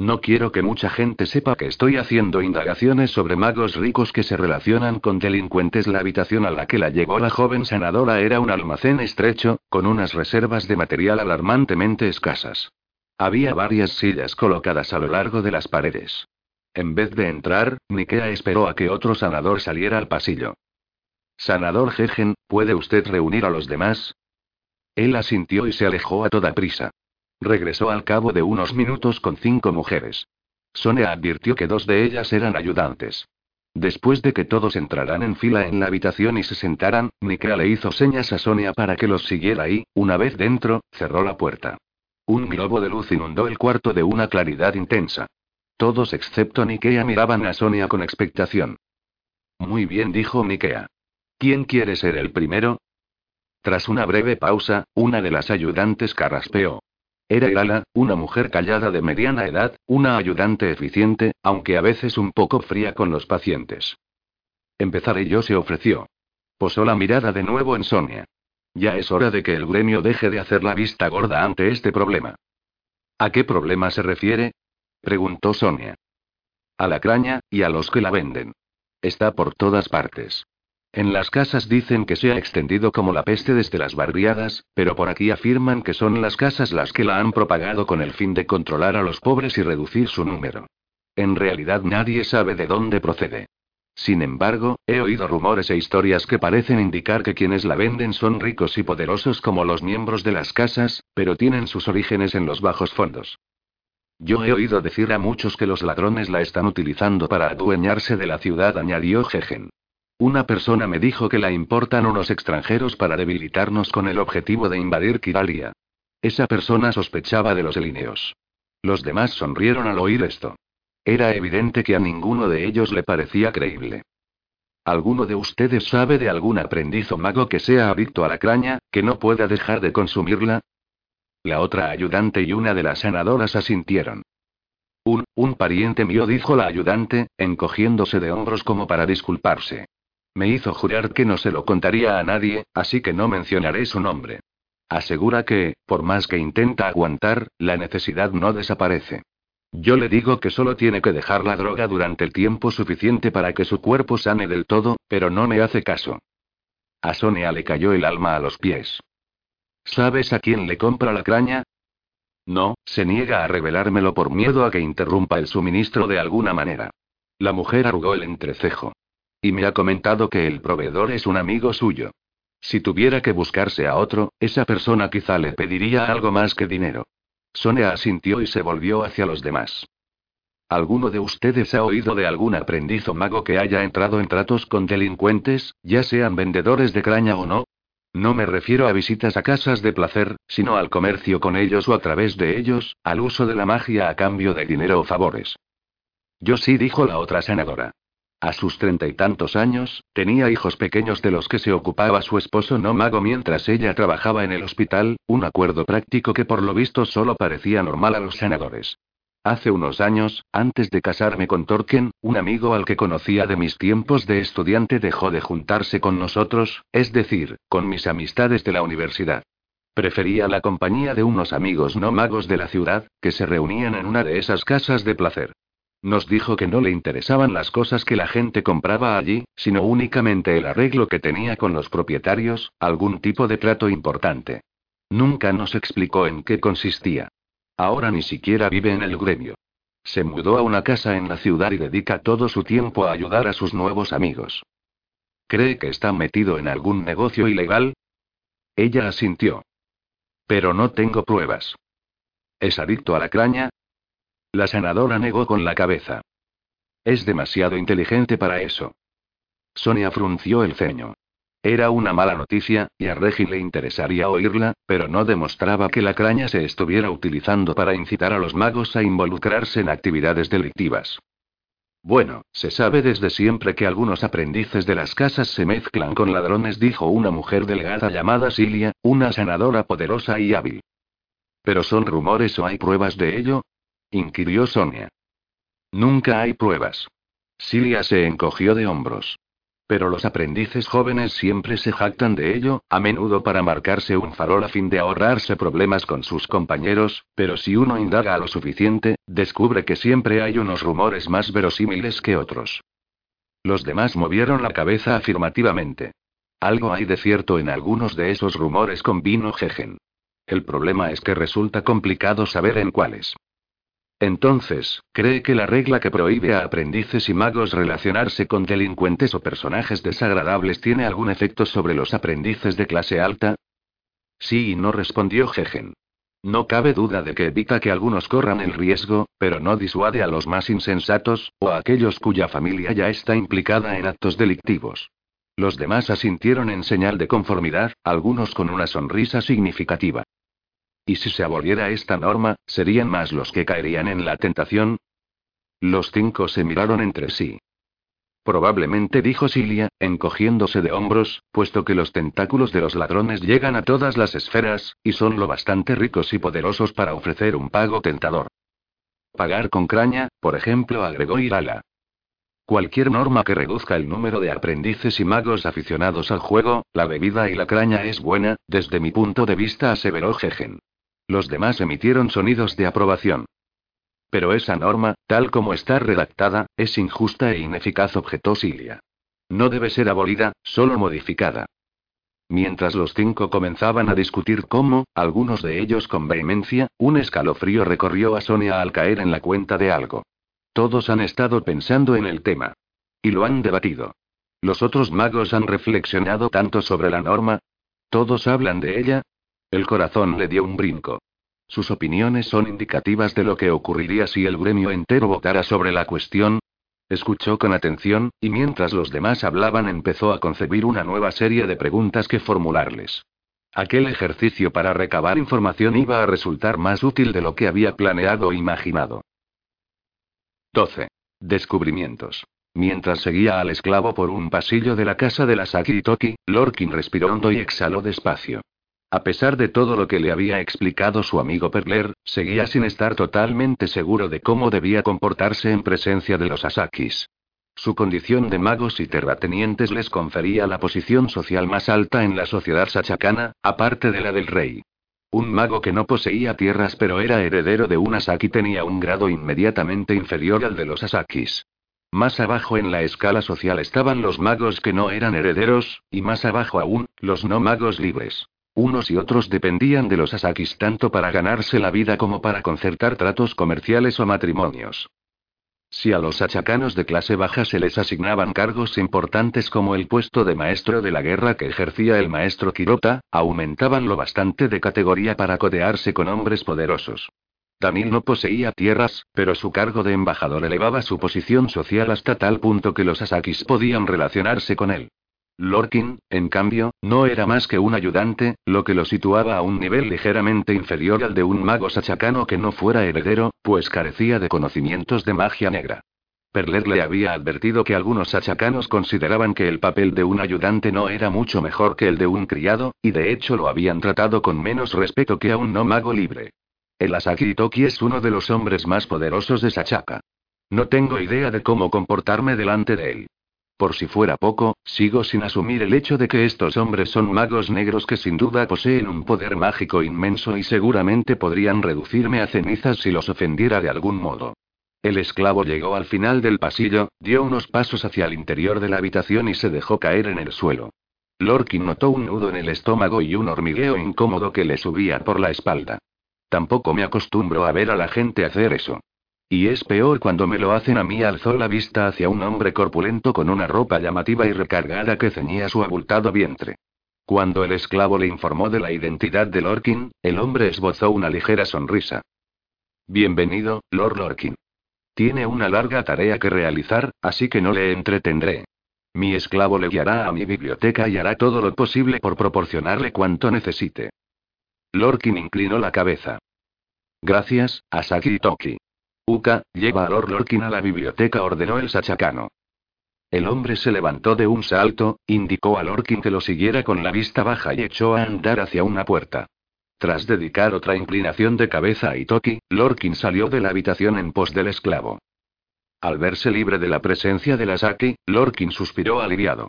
No quiero que mucha gente sepa que estoy haciendo indagaciones sobre magos ricos que se relacionan con delincuentes. La habitación a la que la llevó la joven sanadora era un almacén estrecho, con unas reservas de material alarmantemente escasas. Había varias sillas colocadas a lo largo de las paredes. En vez de entrar, Nikea esperó a que otro sanador saliera al pasillo. Sanador Jejen, ¿puede usted reunir a los demás? Él asintió y se alejó a toda prisa. Regresó al cabo de unos minutos con cinco mujeres. Sonia advirtió que dos de ellas eran ayudantes. Después de que todos entraran en fila en la habitación y se sentaran, Nikea le hizo señas a Sonia para que los siguiera y, una vez dentro, cerró la puerta. Un globo de luz inundó el cuarto de una claridad intensa. Todos excepto Nikea miraban a Sonia con expectación. Muy bien, dijo Nikea. ¿Quién quiere ser el primero? Tras una breve pausa, una de las ayudantes carraspeó. Era Irala, una mujer callada de mediana edad, una ayudante eficiente, aunque a veces un poco fría con los pacientes. Empezaré yo, se ofreció. Posó la mirada de nuevo en Sonia. Ya es hora de que el gremio deje de hacer la vista gorda ante este problema. ¿A qué problema se refiere? preguntó Sonia. A la craña, y a los que la venden. Está por todas partes. En las casas dicen que se ha extendido como la peste desde las barriadas, pero por aquí afirman que son las casas las que la han propagado con el fin de controlar a los pobres y reducir su número. En realidad nadie sabe de dónde procede. Sin embargo, he oído rumores e historias que parecen indicar que quienes la venden son ricos y poderosos como los miembros de las casas, pero tienen sus orígenes en los bajos fondos. Yo he oído decir a muchos que los ladrones la están utilizando para adueñarse de la ciudad, añadió Jejen. Una persona me dijo que la importan unos extranjeros para debilitarnos con el objetivo de invadir Kiralia. Esa persona sospechaba de los elineos. Los demás sonrieron al oír esto. Era evidente que a ninguno de ellos le parecía creíble. ¿Alguno de ustedes sabe de algún aprendiz o mago que sea adicto a la craña, que no pueda dejar de consumirla? La otra ayudante y una de las sanadoras asintieron. Un, un pariente mío, dijo la ayudante, encogiéndose de hombros como para disculparse. Me hizo jurar que no se lo contaría a nadie, así que no mencionaré su nombre. Asegura que, por más que intenta aguantar, la necesidad no desaparece. Yo le digo que solo tiene que dejar la droga durante el tiempo suficiente para que su cuerpo sane del todo, pero no me hace caso. A Sonia le cayó el alma a los pies. ¿Sabes a quién le compra la craña? No, se niega a revelármelo por miedo a que interrumpa el suministro de alguna manera. La mujer arrugó el entrecejo. Y me ha comentado que el proveedor es un amigo suyo. Si tuviera que buscarse a otro, esa persona quizá le pediría algo más que dinero. Sonia asintió y se volvió hacia los demás. ¿Alguno de ustedes ha oído de algún aprendiz o mago que haya entrado en tratos con delincuentes, ya sean vendedores de craña o no? No me refiero a visitas a casas de placer, sino al comercio con ellos o a través de ellos, al uso de la magia a cambio de dinero o favores. Yo sí, dijo la otra senadora. A sus treinta y tantos años, tenía hijos pequeños de los que se ocupaba su esposo no mago mientras ella trabajaba en el hospital, un acuerdo práctico que por lo visto solo parecía normal a los senadores. Hace unos años, antes de casarme con Torken, un amigo al que conocía de mis tiempos de estudiante dejó de juntarse con nosotros, es decir, con mis amistades de la universidad. Prefería la compañía de unos amigos no magos de la ciudad, que se reunían en una de esas casas de placer. Nos dijo que no le interesaban las cosas que la gente compraba allí, sino únicamente el arreglo que tenía con los propietarios, algún tipo de trato importante. Nunca nos explicó en qué consistía. Ahora ni siquiera vive en el gremio. Se mudó a una casa en la ciudad y dedica todo su tiempo a ayudar a sus nuevos amigos. ¿Cree que está metido en algún negocio ilegal? Ella asintió. Pero no tengo pruebas. ¿Es adicto a la craña? La sanadora negó con la cabeza. Es demasiado inteligente para eso. Sonia frunció el ceño. Era una mala noticia, y a Regi le interesaría oírla, pero no demostraba que la craña se estuviera utilizando para incitar a los magos a involucrarse en actividades delictivas. Bueno, se sabe desde siempre que algunos aprendices de las casas se mezclan con ladrones, dijo una mujer delgada llamada Silia, una sanadora poderosa y hábil. ¿Pero son rumores o hay pruebas de ello? Inquirió Sonia. Nunca hay pruebas. Silia se encogió de hombros. Pero los aprendices jóvenes siempre se jactan de ello, a menudo para marcarse un farol a fin de ahorrarse problemas con sus compañeros, pero si uno indaga lo suficiente, descubre que siempre hay unos rumores más verosímiles que otros. Los demás movieron la cabeza afirmativamente. Algo hay de cierto en algunos de esos rumores con vino Jejen. El problema es que resulta complicado saber en cuáles. Entonces, ¿cree que la regla que prohíbe a aprendices y magos relacionarse con delincuentes o personajes desagradables tiene algún efecto sobre los aprendices de clase alta? Sí y no respondió Jejen. No cabe duda de que evita que algunos corran el riesgo, pero no disuade a los más insensatos, o a aquellos cuya familia ya está implicada en actos delictivos. Los demás asintieron en señal de conformidad, algunos con una sonrisa significativa. ¿Y si se aboliera esta norma, serían más los que caerían en la tentación? Los cinco se miraron entre sí. Probablemente dijo Silia, encogiéndose de hombros, puesto que los tentáculos de los ladrones llegan a todas las esferas, y son lo bastante ricos y poderosos para ofrecer un pago tentador. Pagar con craña, por ejemplo, agregó Irala. Cualquier norma que reduzca el número de aprendices y magos aficionados al juego, la bebida y la craña es buena, desde mi punto de vista, aseveró Jejen. Los demás emitieron sonidos de aprobación. Pero esa norma, tal como está redactada, es injusta e ineficaz, objetó Silia. No debe ser abolida, solo modificada. Mientras los cinco comenzaban a discutir cómo, algunos de ellos con vehemencia, un escalofrío recorrió a Sonia al caer en la cuenta de algo. Todos han estado pensando en el tema. Y lo han debatido. Los otros magos han reflexionado tanto sobre la norma. Todos hablan de ella, el corazón le dio un brinco. Sus opiniones son indicativas de lo que ocurriría si el gremio entero votara sobre la cuestión. Escuchó con atención, y mientras los demás hablaban empezó a concebir una nueva serie de preguntas que formularles. Aquel ejercicio para recabar información iba a resultar más útil de lo que había planeado o imaginado. 12. Descubrimientos. Mientras seguía al esclavo por un pasillo de la casa de la Sakitoki, Lorkin respiró hondo y exhaló despacio. A pesar de todo lo que le había explicado su amigo Perler, seguía sin estar totalmente seguro de cómo debía comportarse en presencia de los Asakis. Su condición de magos y terratenientes les confería la posición social más alta en la sociedad sachacana, aparte de la del rey. Un mago que no poseía tierras pero era heredero de un Asaki tenía un grado inmediatamente inferior al de los Asakis. Más abajo en la escala social estaban los magos que no eran herederos, y más abajo aún, los no magos libres. Unos y otros dependían de los Asakis tanto para ganarse la vida como para concertar tratos comerciales o matrimonios. Si a los achacanos de clase baja se les asignaban cargos importantes como el puesto de maestro de la guerra que ejercía el maestro Kirota, aumentaban lo bastante de categoría para codearse con hombres poderosos. Danil no poseía tierras, pero su cargo de embajador elevaba su posición social hasta tal punto que los Asakis podían relacionarse con él. Lorkin, en cambio, no era más que un ayudante, lo que lo situaba a un nivel ligeramente inferior al de un mago sachacano que no fuera heredero, pues carecía de conocimientos de magia negra. Perler le había advertido que algunos sachacanos consideraban que el papel de un ayudante no era mucho mejor que el de un criado, y de hecho lo habían tratado con menos respeto que a un no mago libre. El Asaki Toki es uno de los hombres más poderosos de Sachaka. No tengo idea de cómo comportarme delante de él. Por si fuera poco, sigo sin asumir el hecho de que estos hombres son magos negros que sin duda poseen un poder mágico inmenso y seguramente podrían reducirme a cenizas si los ofendiera de algún modo. El esclavo llegó al final del pasillo, dio unos pasos hacia el interior de la habitación y se dejó caer en el suelo. Lorkin notó un nudo en el estómago y un hormigueo incómodo que le subía por la espalda. Tampoco me acostumbro a ver a la gente hacer eso. Y es peor cuando me lo hacen a mí. Alzó la vista hacia un hombre corpulento con una ropa llamativa y recargada que ceñía su abultado vientre. Cuando el esclavo le informó de la identidad de Lorkin, el hombre esbozó una ligera sonrisa. Bienvenido, Lord Lorkin. Tiene una larga tarea que realizar, así que no le entretendré. Mi esclavo le guiará a mi biblioteca y hará todo lo posible por proporcionarle cuanto necesite. Lorkin inclinó la cabeza. Gracias, Asaki Toki. Uka, lleva a Lord Lorkin a la biblioteca, ordenó el sachacano. El hombre se levantó de un salto, indicó a Lorkin que lo siguiera con la vista baja y echó a andar hacia una puerta. Tras dedicar otra inclinación de cabeza a Itoki, Lorkin salió de la habitación en pos del esclavo. Al verse libre de la presencia de la Saki, Lorkin suspiró aliviado.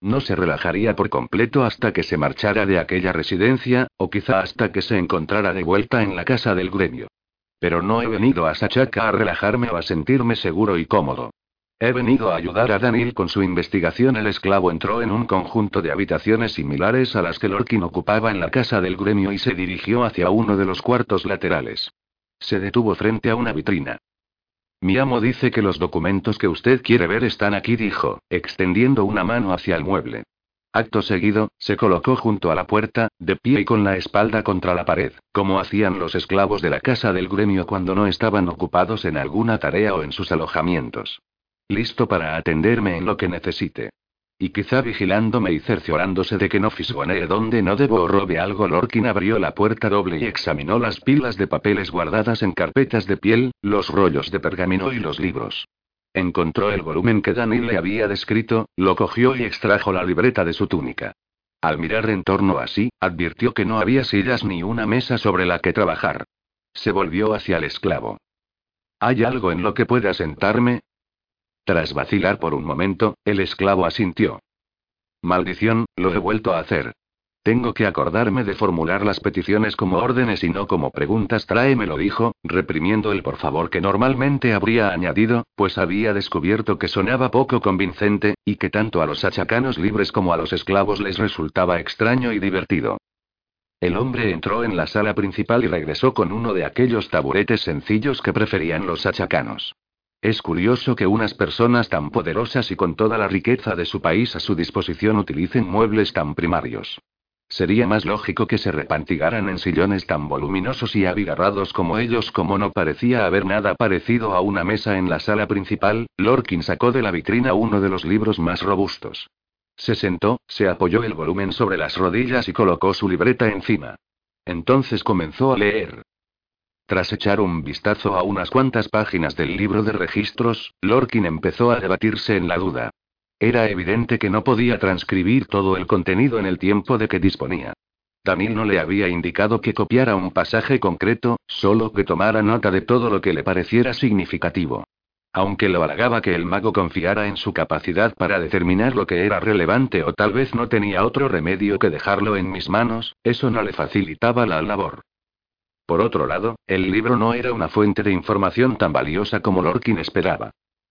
No se relajaría por completo hasta que se marchara de aquella residencia, o quizá hasta que se encontrara de vuelta en la casa del gremio. Pero no he venido a Sachaka a relajarme o a sentirme seguro y cómodo. He venido a ayudar a Daniel con su investigación. El esclavo entró en un conjunto de habitaciones similares a las que Lorkin ocupaba en la casa del gremio y se dirigió hacia uno de los cuartos laterales. Se detuvo frente a una vitrina. Mi amo dice que los documentos que usted quiere ver están aquí, dijo, extendiendo una mano hacia el mueble. Acto seguido, se colocó junto a la puerta, de pie y con la espalda contra la pared, como hacían los esclavos de la casa del gremio cuando no estaban ocupados en alguna tarea o en sus alojamientos. Listo para atenderme en lo que necesite. Y quizá vigilándome y cerciorándose de que no fisgonee donde no debo o robe algo. Lorkin abrió la puerta doble y examinó las pilas de papeles guardadas en carpetas de piel, los rollos de pergamino y los libros. Encontró el volumen que Daniel le había descrito, lo cogió y extrajo la libreta de su túnica. Al mirar en torno a sí, advirtió que no había sillas ni una mesa sobre la que trabajar. Se volvió hacia el esclavo. ¿Hay algo en lo que pueda sentarme? Tras vacilar por un momento, el esclavo asintió. Maldición, lo he vuelto a hacer. Tengo que acordarme de formular las peticiones como órdenes y no como preguntas. Tráemelo, dijo, reprimiendo el por favor que normalmente habría añadido, pues había descubierto que sonaba poco convincente, y que tanto a los achacanos libres como a los esclavos les resultaba extraño y divertido. El hombre entró en la sala principal y regresó con uno de aquellos taburetes sencillos que preferían los achacanos. Es curioso que unas personas tan poderosas y con toda la riqueza de su país a su disposición utilicen muebles tan primarios. Sería más lógico que se repantigaran en sillones tan voluminosos y abigarrados como ellos, como no parecía haber nada parecido a una mesa en la sala principal, Lorkin sacó de la vitrina uno de los libros más robustos. Se sentó, se apoyó el volumen sobre las rodillas y colocó su libreta encima. Entonces comenzó a leer. Tras echar un vistazo a unas cuantas páginas del libro de registros, Lorkin empezó a debatirse en la duda. Era evidente que no podía transcribir todo el contenido en el tiempo de que disponía. Daniel no le había indicado que copiara un pasaje concreto, solo que tomara nota de todo lo que le pareciera significativo. Aunque lo halagaba que el mago confiara en su capacidad para determinar lo que era relevante o tal vez no tenía otro remedio que dejarlo en mis manos, eso no le facilitaba la labor. Por otro lado, el libro no era una fuente de información tan valiosa como Lorkin esperaba.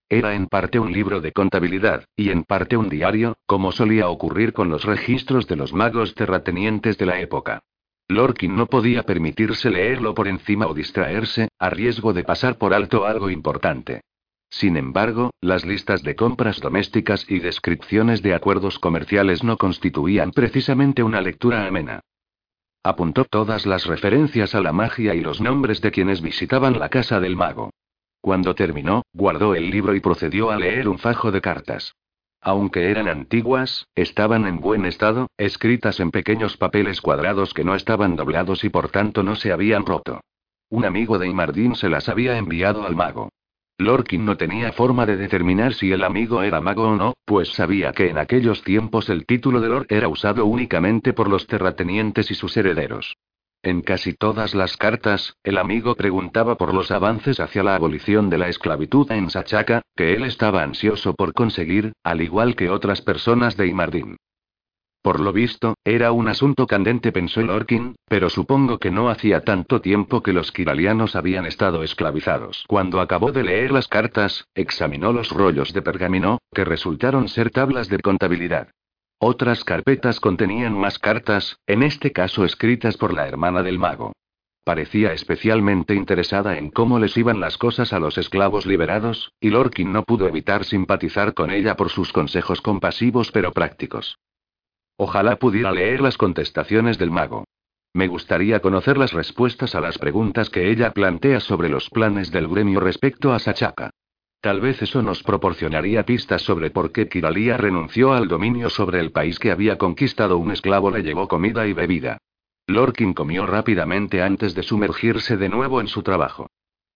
Era en parte un libro de contabilidad, y en parte un diario, como solía ocurrir con los registros de los magos terratenientes de la época. Lorkin no podía permitirse leerlo por encima o distraerse, a riesgo de pasar por alto algo importante. Sin embargo, las listas de compras domésticas y descripciones de acuerdos comerciales no constituían precisamente una lectura amena. Apuntó todas las referencias a la magia y los nombres de quienes visitaban la casa del mago. Cuando terminó, guardó el libro y procedió a leer un fajo de cartas. Aunque eran antiguas, estaban en buen estado, escritas en pequeños papeles cuadrados que no estaban doblados y por tanto no se habían roto. Un amigo de Imardín se las había enviado al mago. Lorkin no tenía forma de determinar si el amigo era mago o no, pues sabía que en aquellos tiempos el título de Lord era usado únicamente por los terratenientes y sus herederos. En casi todas las cartas, el amigo preguntaba por los avances hacia la abolición de la esclavitud en Sachaka, que él estaba ansioso por conseguir, al igual que otras personas de Imardin. Por lo visto, era un asunto candente, pensó Lorkin, pero supongo que no hacía tanto tiempo que los kiralianos habían estado esclavizados. Cuando acabó de leer las cartas, examinó los rollos de pergamino, que resultaron ser tablas de contabilidad. Otras carpetas contenían más cartas, en este caso escritas por la hermana del mago. Parecía especialmente interesada en cómo les iban las cosas a los esclavos liberados, y Lorkin no pudo evitar simpatizar con ella por sus consejos compasivos pero prácticos. Ojalá pudiera leer las contestaciones del mago. Me gustaría conocer las respuestas a las preguntas que ella plantea sobre los planes del gremio respecto a Sachaka. Tal vez eso nos proporcionaría pistas sobre por qué Kiralia renunció al dominio sobre el país que había conquistado. Un esclavo le llevó comida y bebida. Lorkin comió rápidamente antes de sumergirse de nuevo en su trabajo.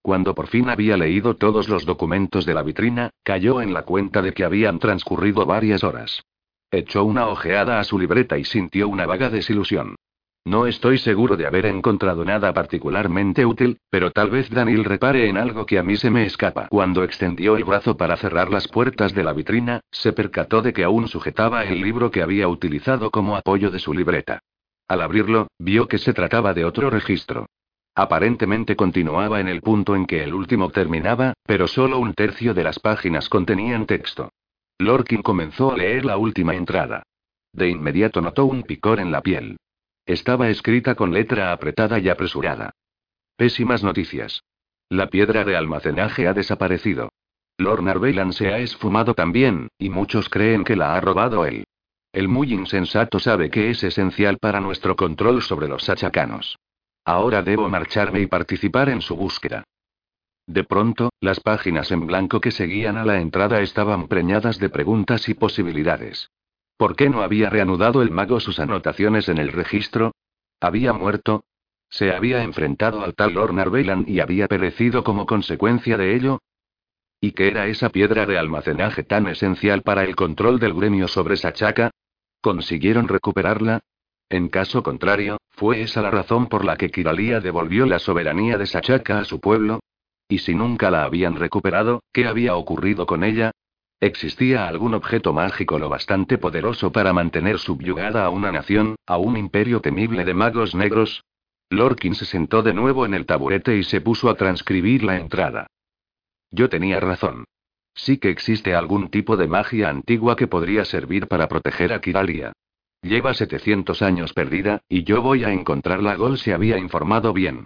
Cuando por fin había leído todos los documentos de la vitrina, cayó en la cuenta de que habían transcurrido varias horas. Echó una ojeada a su libreta y sintió una vaga desilusión. No estoy seguro de haber encontrado nada particularmente útil, pero tal vez Daniel repare en algo que a mí se me escapa. Cuando extendió el brazo para cerrar las puertas de la vitrina, se percató de que aún sujetaba el libro que había utilizado como apoyo de su libreta. Al abrirlo, vio que se trataba de otro registro. Aparentemente continuaba en el punto en que el último terminaba, pero solo un tercio de las páginas contenían texto. Lorkin comenzó a leer la última entrada. De inmediato notó un picor en la piel. Estaba escrita con letra apretada y apresurada. Pésimas noticias. La piedra de almacenaje ha desaparecido. Lord Narvelan se ha esfumado también, y muchos creen que la ha robado él. El muy insensato sabe que es esencial para nuestro control sobre los sachacanos. Ahora debo marcharme y participar en su búsqueda. De pronto, las páginas en blanco que seguían a la entrada estaban preñadas de preguntas y posibilidades. ¿Por qué no había reanudado el mago sus anotaciones en el registro? ¿Había muerto? ¿Se había enfrentado al tal Lord Narvelan y había perecido como consecuencia de ello? ¿Y qué era esa piedra de almacenaje tan esencial para el control del gremio sobre Sachaca? ¿Consiguieron recuperarla? En caso contrario, ¿fue esa la razón por la que Kiralia devolvió la soberanía de Sachaca a su pueblo? ¿Y si nunca la habían recuperado, qué había ocurrido con ella? ¿Existía algún objeto mágico lo bastante poderoso para mantener subyugada a una nación, a un imperio temible de magos negros? Lorkin se sentó de nuevo en el taburete y se puso a transcribir la entrada. Yo tenía razón. Sí que existe algún tipo de magia antigua que podría servir para proteger a Kiralia. Lleva 700 años perdida, y yo voy a encontrarla. Gol se había informado bien.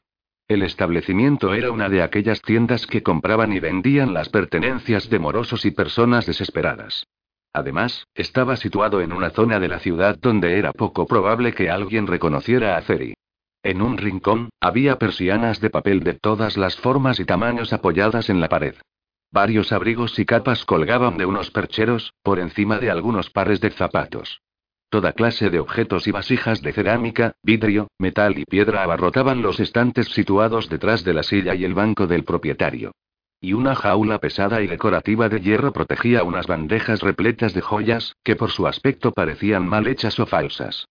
El establecimiento era una de aquellas tiendas que compraban y vendían las pertenencias de morosos y personas desesperadas. Además, estaba situado en una zona de la ciudad donde era poco probable que alguien reconociera a Ceri. En un rincón, había persianas de papel de todas las formas y tamaños apoyadas en la pared. Varios abrigos y capas colgaban de unos percheros, por encima de algunos pares de zapatos. Toda clase de objetos y vasijas de cerámica, vidrio, metal y piedra abarrotaban los estantes situados detrás de la silla y el banco del propietario. Y una jaula pesada y decorativa de hierro protegía unas bandejas repletas de joyas, que por su aspecto parecían mal hechas o falsas.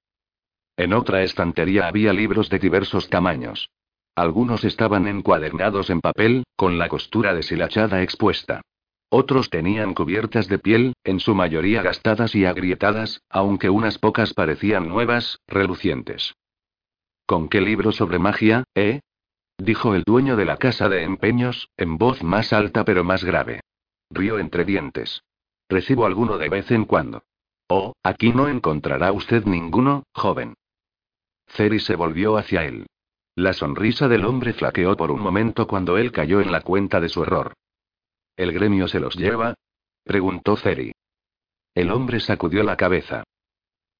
En otra estantería había libros de diversos tamaños. Algunos estaban encuadernados en papel, con la costura deshilachada expuesta. Otros tenían cubiertas de piel, en su mayoría gastadas y agrietadas, aunque unas pocas parecían nuevas, relucientes. ¿Con qué libro sobre magia, eh? dijo el dueño de la casa de empeños, en voz más alta pero más grave. Rió entre dientes. Recibo alguno de vez en cuando. Oh, aquí no encontrará usted ninguno, joven. Ceri se volvió hacia él. La sonrisa del hombre flaqueó por un momento cuando él cayó en la cuenta de su error. ¿El gremio se los lleva? preguntó Ceri. El hombre sacudió la cabeza.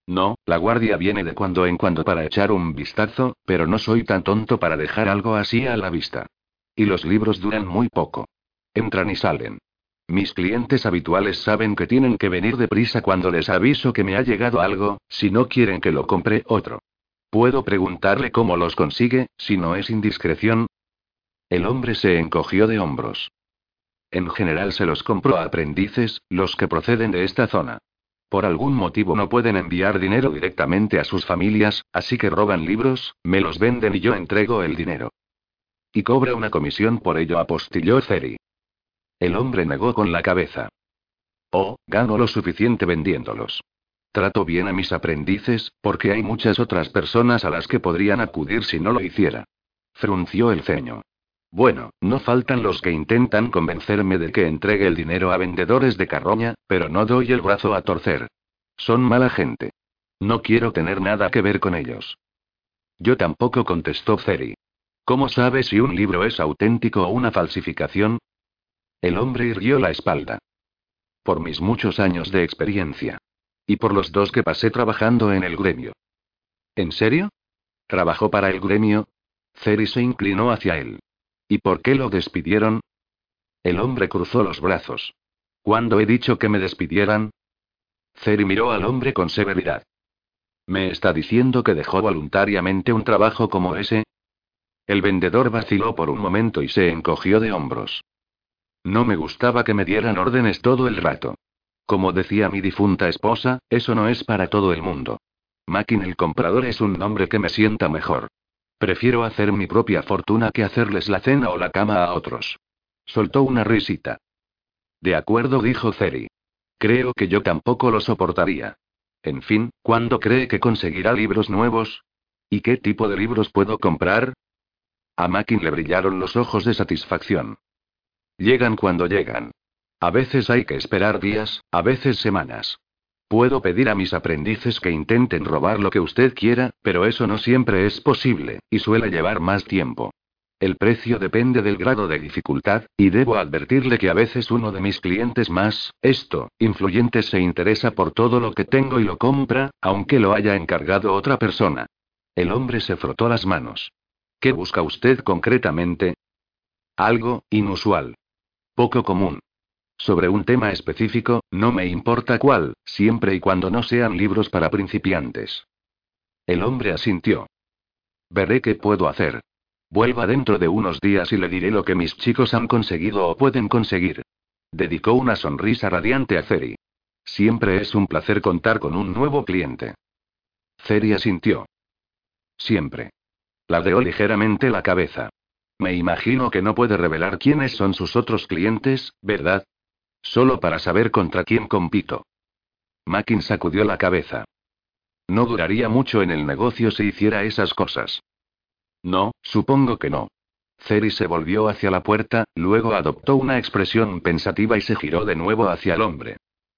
No, la guardia viene de cuando en cuando para echar un vistazo, pero no soy tan tonto para dejar algo así a la vista. Y los libros duran muy poco. Entran y salen. Mis clientes habituales saben que tienen que venir deprisa cuando les aviso que me ha llegado algo, si no quieren que lo compre otro. ¿Puedo preguntarle cómo los consigue, si no es indiscreción? El hombre se encogió de hombros. En general se los compro a aprendices, los que proceden de esta zona. Por algún motivo no pueden enviar dinero directamente a sus familias, así que roban libros, me los venden y yo entrego el dinero. Y cobra una comisión por ello, apostilló Ceri. El hombre negó con la cabeza. Oh, gano lo suficiente vendiéndolos. Trato bien a mis aprendices, porque hay muchas otras personas a las que podrían acudir si no lo hiciera. Frunció el ceño. Bueno, no faltan los que intentan convencerme de que entregue el dinero a vendedores de carroña, pero no doy el brazo a torcer. Son mala gente. No quiero tener nada que ver con ellos. Yo tampoco contestó Ceri. ¿Cómo sabe si un libro es auténtico o una falsificación? El hombre irguió la espalda. Por mis muchos años de experiencia. Y por los dos que pasé trabajando en el gremio. ¿En serio? ¿Trabajó para el gremio? Ceri se inclinó hacia él. ¿Y por qué lo despidieron? El hombre cruzó los brazos. ¿Cuándo he dicho que me despidieran? Ceri miró al hombre con severidad. ¿Me está diciendo que dejó voluntariamente un trabajo como ese? El vendedor vaciló por un momento y se encogió de hombros. No me gustaba que me dieran órdenes todo el rato. Como decía mi difunta esposa, eso no es para todo el mundo. Makin el comprador es un nombre que me sienta mejor. Prefiero hacer mi propia fortuna que hacerles la cena o la cama a otros. Soltó una risita. De acuerdo, dijo Ceri. Creo que yo tampoco lo soportaría. En fin, ¿cuándo cree que conseguirá libros nuevos? ¿Y qué tipo de libros puedo comprar? A Makin le brillaron los ojos de satisfacción. Llegan cuando llegan. A veces hay que esperar días, a veces semanas. Puedo pedir a mis aprendices que intenten robar lo que usted quiera, pero eso no siempre es posible, y suele llevar más tiempo. El precio depende del grado de dificultad, y debo advertirle que a veces uno de mis clientes más, esto, influyentes se interesa por todo lo que tengo y lo compra, aunque lo haya encargado otra persona. El hombre se frotó las manos. ¿Qué busca usted concretamente? Algo, inusual. Poco común. Sobre un tema específico, no me importa cuál, siempre y cuando no sean libros para principiantes. El hombre asintió. Veré qué puedo hacer. Vuelva dentro de unos días y le diré lo que mis chicos han conseguido o pueden conseguir. Dedicó una sonrisa radiante a Ceri. Siempre es un placer contar con un nuevo cliente. Ceri asintió. Siempre. Ladeó ligeramente la cabeza. Me imagino que no puede revelar quiénes son sus otros clientes, ¿verdad? Solo para saber contra quién compito. Mackin sacudió la cabeza. No duraría mucho en el negocio si hiciera esas cosas. No, supongo que no. Ceri se volvió hacia la puerta, luego adoptó una expresión pensativa y se giró de nuevo hacia el hombre.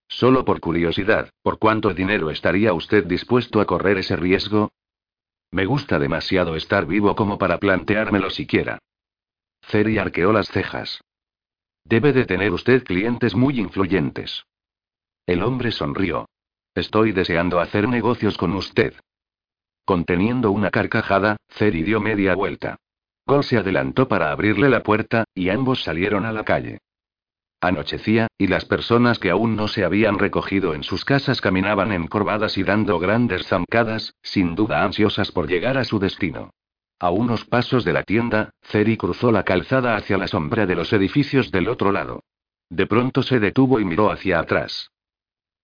Solo por curiosidad, ¿por cuánto dinero estaría usted dispuesto a correr ese riesgo? Me gusta demasiado estar vivo como para planteármelo siquiera. Ceri arqueó las cejas. Debe de tener usted clientes muy influyentes. El hombre sonrió. Estoy deseando hacer negocios con usted. Conteniendo una carcajada, Ceri dio media vuelta. Gol se adelantó para abrirle la puerta, y ambos salieron a la calle. Anochecía, y las personas que aún no se habían recogido en sus casas caminaban encorvadas y dando grandes zancadas, sin duda ansiosas por llegar a su destino. A unos pasos de la tienda, Ceri cruzó la calzada hacia la sombra de los edificios del otro lado. De pronto se detuvo y miró hacia atrás.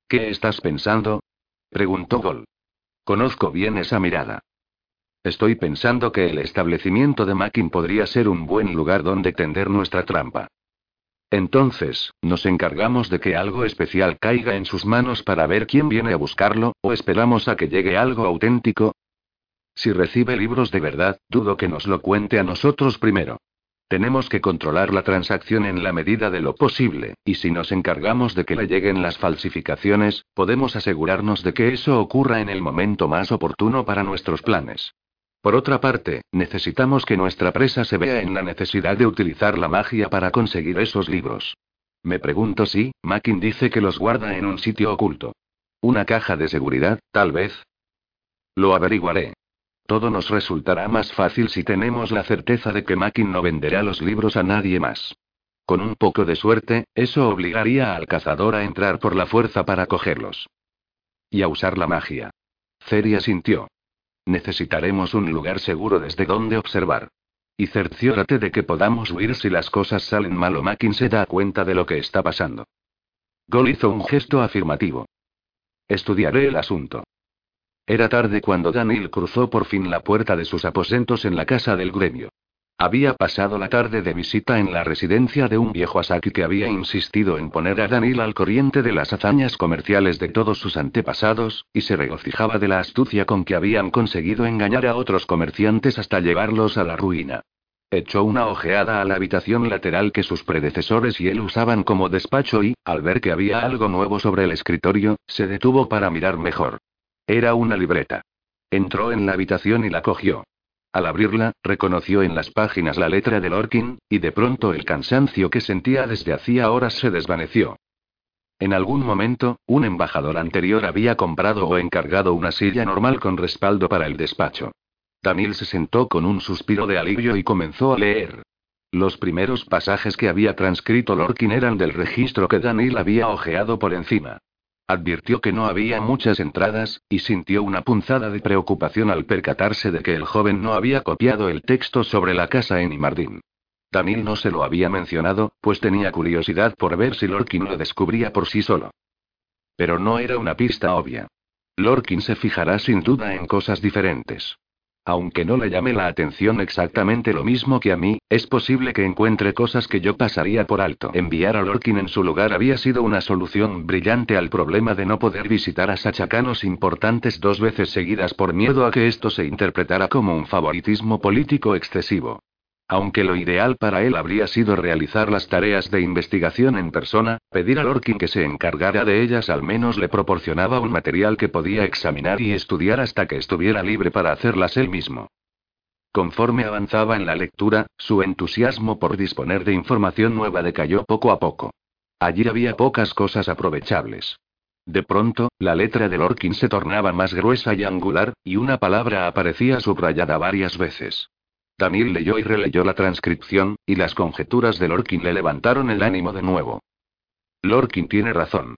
¿Qué estás pensando? preguntó Gol. Conozco bien esa mirada. Estoy pensando que el establecimiento de Mackin podría ser un buen lugar donde tender nuestra trampa. Entonces, ¿nos encargamos de que algo especial caiga en sus manos para ver quién viene a buscarlo, o esperamos a que llegue algo auténtico? Si recibe libros de verdad, dudo que nos lo cuente a nosotros primero. Tenemos que controlar la transacción en la medida de lo posible, y si nos encargamos de que le lleguen las falsificaciones, podemos asegurarnos de que eso ocurra en el momento más oportuno para nuestros planes. Por otra parte, necesitamos que nuestra presa se vea en la necesidad de utilizar la magia para conseguir esos libros. Me pregunto si, Mackin dice que los guarda en un sitio oculto. Una caja de seguridad, tal vez. Lo averiguaré. Todo nos resultará más fácil si tenemos la certeza de que Mackin no venderá los libros a nadie más. Con un poco de suerte, eso obligaría al cazador a entrar por la fuerza para cogerlos. Y a usar la magia. Ceria sintió. Necesitaremos un lugar seguro desde donde observar. Y cerciórate de que podamos huir si las cosas salen mal o Mackin se da cuenta de lo que está pasando. Gol hizo un gesto afirmativo. Estudiaré el asunto. Era tarde cuando Daniel cruzó por fin la puerta de sus aposentos en la casa del gremio. Había pasado la tarde de visita en la residencia de un viejo Asaki que había insistido en poner a Daniel al corriente de las hazañas comerciales de todos sus antepasados, y se regocijaba de la astucia con que habían conseguido engañar a otros comerciantes hasta llevarlos a la ruina. Echó una ojeada a la habitación lateral que sus predecesores y él usaban como despacho y, al ver que había algo nuevo sobre el escritorio, se detuvo para mirar mejor. Era una libreta. Entró en la habitación y la cogió. Al abrirla, reconoció en las páginas la letra de Lorkin, y de pronto el cansancio que sentía desde hacía horas se desvaneció. En algún momento, un embajador anterior había comprado o encargado una silla normal con respaldo para el despacho. Daniel se sentó con un suspiro de alivio y comenzó a leer. Los primeros pasajes que había transcrito Lorkin eran del registro que Daniel había hojeado por encima. Advirtió que no había muchas entradas, y sintió una punzada de preocupación al percatarse de que el joven no había copiado el texto sobre la casa en Imardín. Daniel no se lo había mencionado, pues tenía curiosidad por ver si Lorkin lo descubría por sí solo. Pero no era una pista obvia. Lorkin se fijará sin duda en cosas diferentes. Aunque no le llame la atención exactamente lo mismo que a mí, es posible que encuentre cosas que yo pasaría por alto. Enviar a Lorkin en su lugar había sido una solución brillante al problema de no poder visitar a sachacanos importantes dos veces seguidas por miedo a que esto se interpretara como un favoritismo político excesivo. Aunque lo ideal para él habría sido realizar las tareas de investigación en persona, pedir a Lorkin que se encargara de ellas al menos le proporcionaba un material que podía examinar y estudiar hasta que estuviera libre para hacerlas él mismo. Conforme avanzaba en la lectura, su entusiasmo por disponer de información nueva decayó poco a poco. Allí había pocas cosas aprovechables. De pronto, la letra de Lorkin se tornaba más gruesa y angular, y una palabra aparecía subrayada varias veces. Daniel leyó y releyó la transcripción, y las conjeturas de Lorkin le levantaron el ánimo de nuevo. Lorkin tiene razón.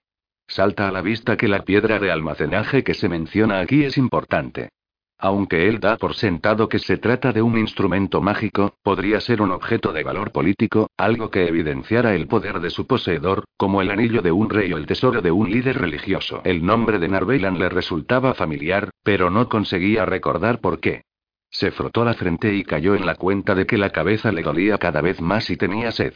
Salta a la vista que la piedra de almacenaje que se menciona aquí es importante. Aunque él da por sentado que se trata de un instrumento mágico, podría ser un objeto de valor político, algo que evidenciara el poder de su poseedor, como el anillo de un rey o el tesoro de un líder religioso. El nombre de Narvelan le resultaba familiar, pero no conseguía recordar por qué. Se frotó la frente y cayó en la cuenta de que la cabeza le dolía cada vez más y tenía sed.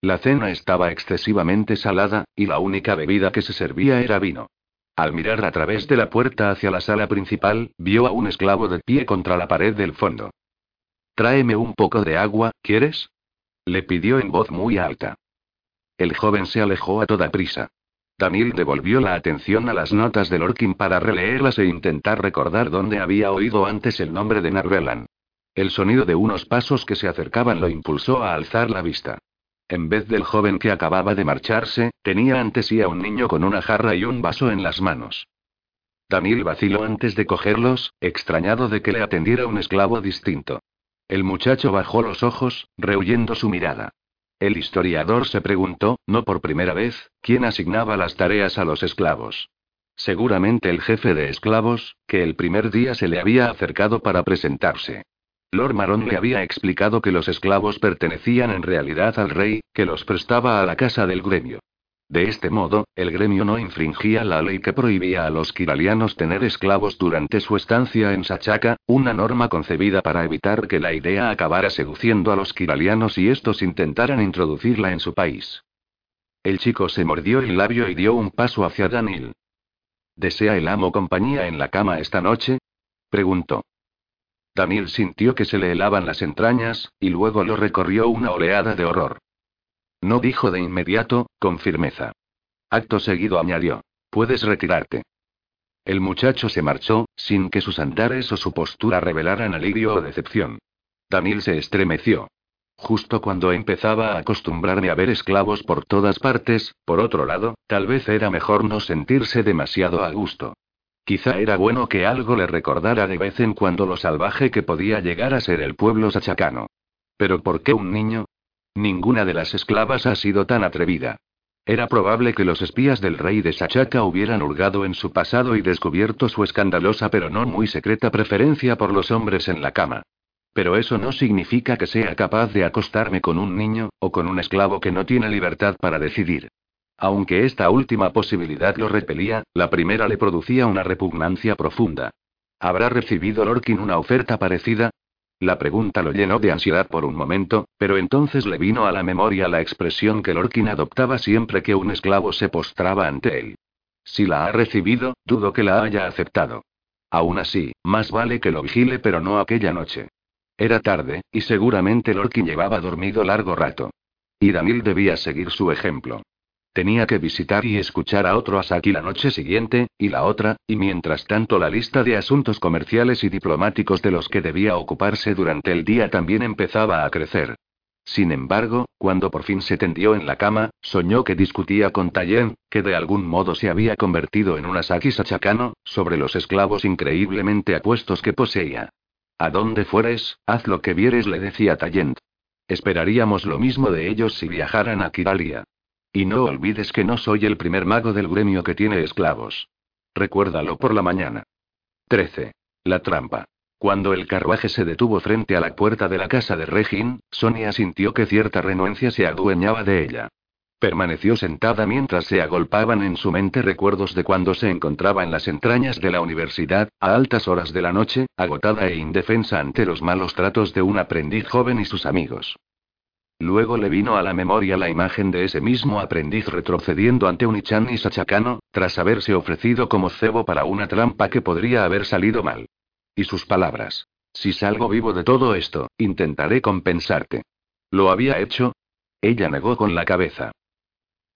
La cena estaba excesivamente salada, y la única bebida que se servía era vino. Al mirar a través de la puerta hacia la sala principal, vio a un esclavo de pie contra la pared del fondo. Tráeme un poco de agua, ¿quieres? Le pidió en voz muy alta. El joven se alejó a toda prisa. Daniel devolvió la atención a las notas de Lorkin para releerlas e intentar recordar dónde había oído antes el nombre de Narvelan. El sonido de unos pasos que se acercaban lo impulsó a alzar la vista. En vez del joven que acababa de marcharse, tenía ante sí a un niño con una jarra y un vaso en las manos. Daniel vaciló antes de cogerlos, extrañado de que le atendiera un esclavo distinto. El muchacho bajó los ojos, rehuyendo su mirada. El historiador se preguntó, no por primera vez, quién asignaba las tareas a los esclavos. Seguramente el jefe de esclavos, que el primer día se le había acercado para presentarse. Lord Maron le había explicado que los esclavos pertenecían en realidad al rey, que los prestaba a la casa del gremio. De este modo, el gremio no infringía la ley que prohibía a los kiralianos tener esclavos durante su estancia en Sachaca, una norma concebida para evitar que la idea acabara seduciendo a los kiralianos y estos intentaran introducirla en su país. El chico se mordió el labio y dio un paso hacia Daniel. ¿Desea el amo compañía en la cama esta noche? preguntó. Daniel sintió que se le helaban las entrañas, y luego lo recorrió una oleada de horror. No dijo de inmediato, con firmeza. Acto seguido añadió. Puedes retirarte. El muchacho se marchó, sin que sus andares o su postura revelaran alivio o decepción. Daniel se estremeció. Justo cuando empezaba a acostumbrarme a ver esclavos por todas partes, por otro lado, tal vez era mejor no sentirse demasiado a gusto. Quizá era bueno que algo le recordara de vez en cuando lo salvaje que podía llegar a ser el pueblo sachacano. Pero ¿por qué un niño? Ninguna de las esclavas ha sido tan atrevida. Era probable que los espías del rey de Sachaca hubieran hurgado en su pasado y descubierto su escandalosa pero no muy secreta preferencia por los hombres en la cama. Pero eso no significa que sea capaz de acostarme con un niño, o con un esclavo que no tiene libertad para decidir. Aunque esta última posibilidad lo repelía, la primera le producía una repugnancia profunda. ¿Habrá recibido Lorkin una oferta parecida? La pregunta lo llenó de ansiedad por un momento, pero entonces le vino a la memoria la expresión que Lorkin adoptaba siempre que un esclavo se postraba ante él. Si la ha recibido, dudo que la haya aceptado. Aún así, más vale que lo vigile, pero no aquella noche. Era tarde, y seguramente Lorkin llevaba dormido largo rato. Y Daniel debía seguir su ejemplo. Tenía que visitar y escuchar a otro Asaki la noche siguiente, y la otra, y mientras tanto la lista de asuntos comerciales y diplomáticos de los que debía ocuparse durante el día también empezaba a crecer. Sin embargo, cuando por fin se tendió en la cama, soñó que discutía con Tayen, que de algún modo se había convertido en un Asaki Sachakano, sobre los esclavos increíblemente apuestos que poseía. A donde fueres, haz lo que vieres, le decía Tayent. Esperaríamos lo mismo de ellos si viajaran a Kiralia. Y no olvides que no soy el primer mago del gremio que tiene esclavos. Recuérdalo por la mañana. 13. La trampa. Cuando el carruaje se detuvo frente a la puerta de la casa de Regin, Sonia sintió que cierta renuencia se adueñaba de ella. Permaneció sentada mientras se agolpaban en su mente recuerdos de cuando se encontraba en las entrañas de la universidad, a altas horas de la noche, agotada e indefensa ante los malos tratos de un aprendiz joven y sus amigos. Luego le vino a la memoria la imagen de ese mismo aprendiz retrocediendo ante un Ichan y Sachakano, tras haberse ofrecido como cebo para una trampa que podría haber salido mal. Y sus palabras. Si salgo vivo de todo esto, intentaré compensarte. ¿Lo había hecho? Ella negó con la cabeza.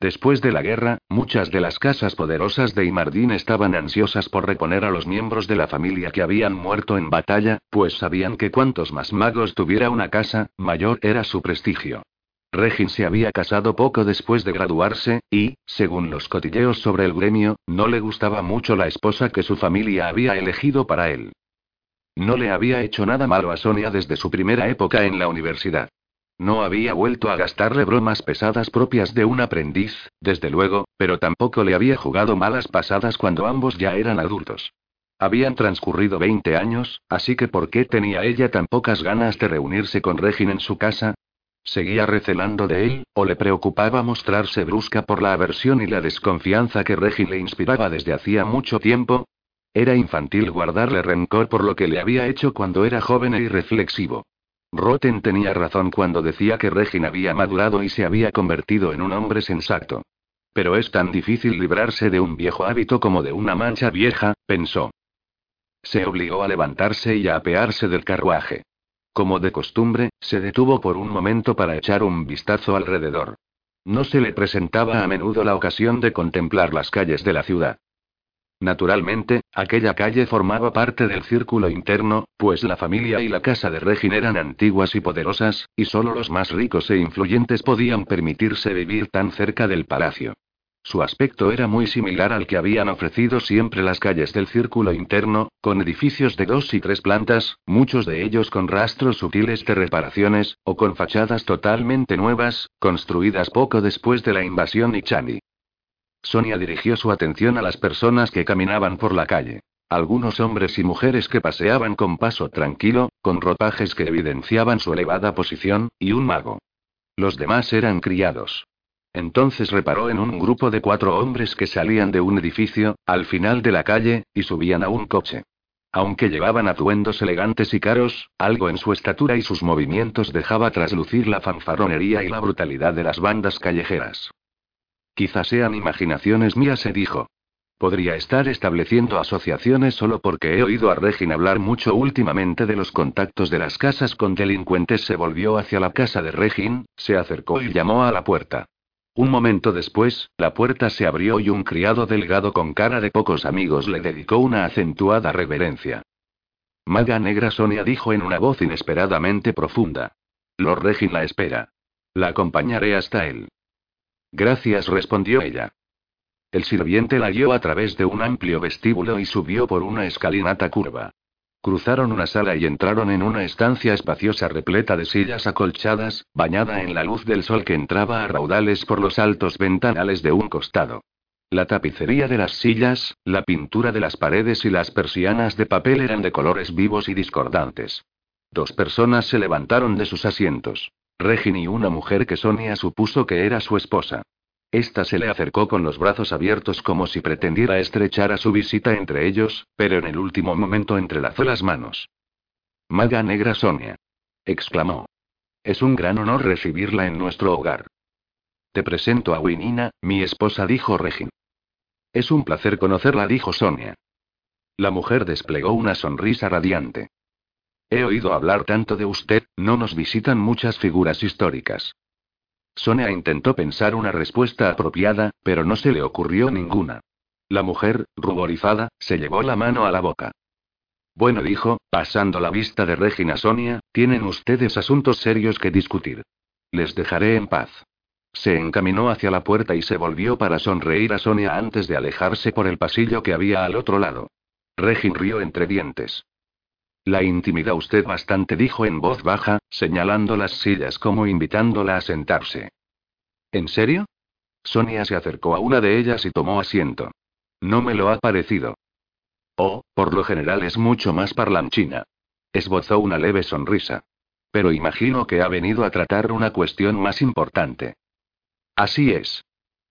Después de la guerra, muchas de las casas poderosas de Imardín estaban ansiosas por reponer a los miembros de la familia que habían muerto en batalla, pues sabían que cuantos más magos tuviera una casa, mayor era su prestigio. Regin se había casado poco después de graduarse, y, según los cotilleos sobre el gremio, no le gustaba mucho la esposa que su familia había elegido para él. No le había hecho nada malo a Sonia desde su primera época en la universidad. No había vuelto a gastarle bromas pesadas propias de un aprendiz, desde luego, pero tampoco le había jugado malas pasadas cuando ambos ya eran adultos. Habían transcurrido 20 años, así que ¿por qué tenía ella tan pocas ganas de reunirse con Regin en su casa? ¿Seguía recelando de él, o le preocupaba mostrarse brusca por la aversión y la desconfianza que Regin le inspiraba desde hacía mucho tiempo? Era infantil guardarle rencor por lo que le había hecho cuando era joven e irreflexivo. Roten tenía razón cuando decía que Regin había madurado y se había convertido en un hombre sensato. Pero es tan difícil librarse de un viejo hábito como de una mancha vieja, pensó. Se obligó a levantarse y a apearse del carruaje. Como de costumbre, se detuvo por un momento para echar un vistazo alrededor. No se le presentaba a menudo la ocasión de contemplar las calles de la ciudad. Naturalmente, aquella calle formaba parte del círculo interno, pues la familia y la casa de Regin eran antiguas y poderosas, y solo los más ricos e influyentes podían permitirse vivir tan cerca del palacio. Su aspecto era muy similar al que habían ofrecido siempre las calles del círculo interno, con edificios de dos y tres plantas, muchos de ellos con rastros sutiles de reparaciones, o con fachadas totalmente nuevas, construidas poco después de la invasión Ichani. Sonia dirigió su atención a las personas que caminaban por la calle. Algunos hombres y mujeres que paseaban con paso tranquilo, con ropajes que evidenciaban su elevada posición, y un mago. Los demás eran criados. Entonces reparó en un grupo de cuatro hombres que salían de un edificio, al final de la calle, y subían a un coche. Aunque llevaban atuendos elegantes y caros, algo en su estatura y sus movimientos dejaba traslucir la fanfarronería y la brutalidad de las bandas callejeras. Quizás sean imaginaciones mías, se dijo. Podría estar estableciendo asociaciones solo porque he oído a Regin hablar mucho últimamente de los contactos de las casas con delincuentes. Se volvió hacia la casa de Regin, se acercó y llamó a la puerta. Un momento después, la puerta se abrió y un criado delgado con cara de pocos amigos le dedicó una acentuada reverencia. Maga Negra Sonia dijo en una voz inesperadamente profunda. Lord Regin la espera. La acompañaré hasta él. Gracias, respondió ella. El sirviente la guió a través de un amplio vestíbulo y subió por una escalinata curva. Cruzaron una sala y entraron en una estancia espaciosa repleta de sillas acolchadas, bañada en la luz del sol que entraba a raudales por los altos ventanales de un costado. La tapicería de las sillas, la pintura de las paredes y las persianas de papel eran de colores vivos y discordantes. Dos personas se levantaron de sus asientos. Regin y una mujer que Sonia supuso que era su esposa. Esta se le acercó con los brazos abiertos como si pretendiera estrechar a su visita entre ellos, pero en el último momento entrelazó las manos. Maga negra Sonia. exclamó. Es un gran honor recibirla en nuestro hogar. Te presento a Winina, mi esposa, dijo Regin. Es un placer conocerla, dijo Sonia. La mujer desplegó una sonrisa radiante. He oído hablar tanto de usted, no nos visitan muchas figuras históricas. Sonia intentó pensar una respuesta apropiada, pero no se le ocurrió ninguna. La mujer, ruborizada, se llevó la mano a la boca. Bueno, dijo, pasando la vista de Regina Sonia, tienen ustedes asuntos serios que discutir. Les dejaré en paz. Se encaminó hacia la puerta y se volvió para sonreír a Sonia antes de alejarse por el pasillo que había al otro lado. Regin rió entre dientes. La intimida usted bastante, dijo en voz baja, señalando las sillas como invitándola a sentarse. ¿En serio? Sonia se acercó a una de ellas y tomó asiento. No me lo ha parecido. Oh, por lo general es mucho más parlanchina. Esbozó una leve sonrisa. Pero imagino que ha venido a tratar una cuestión más importante. Así es.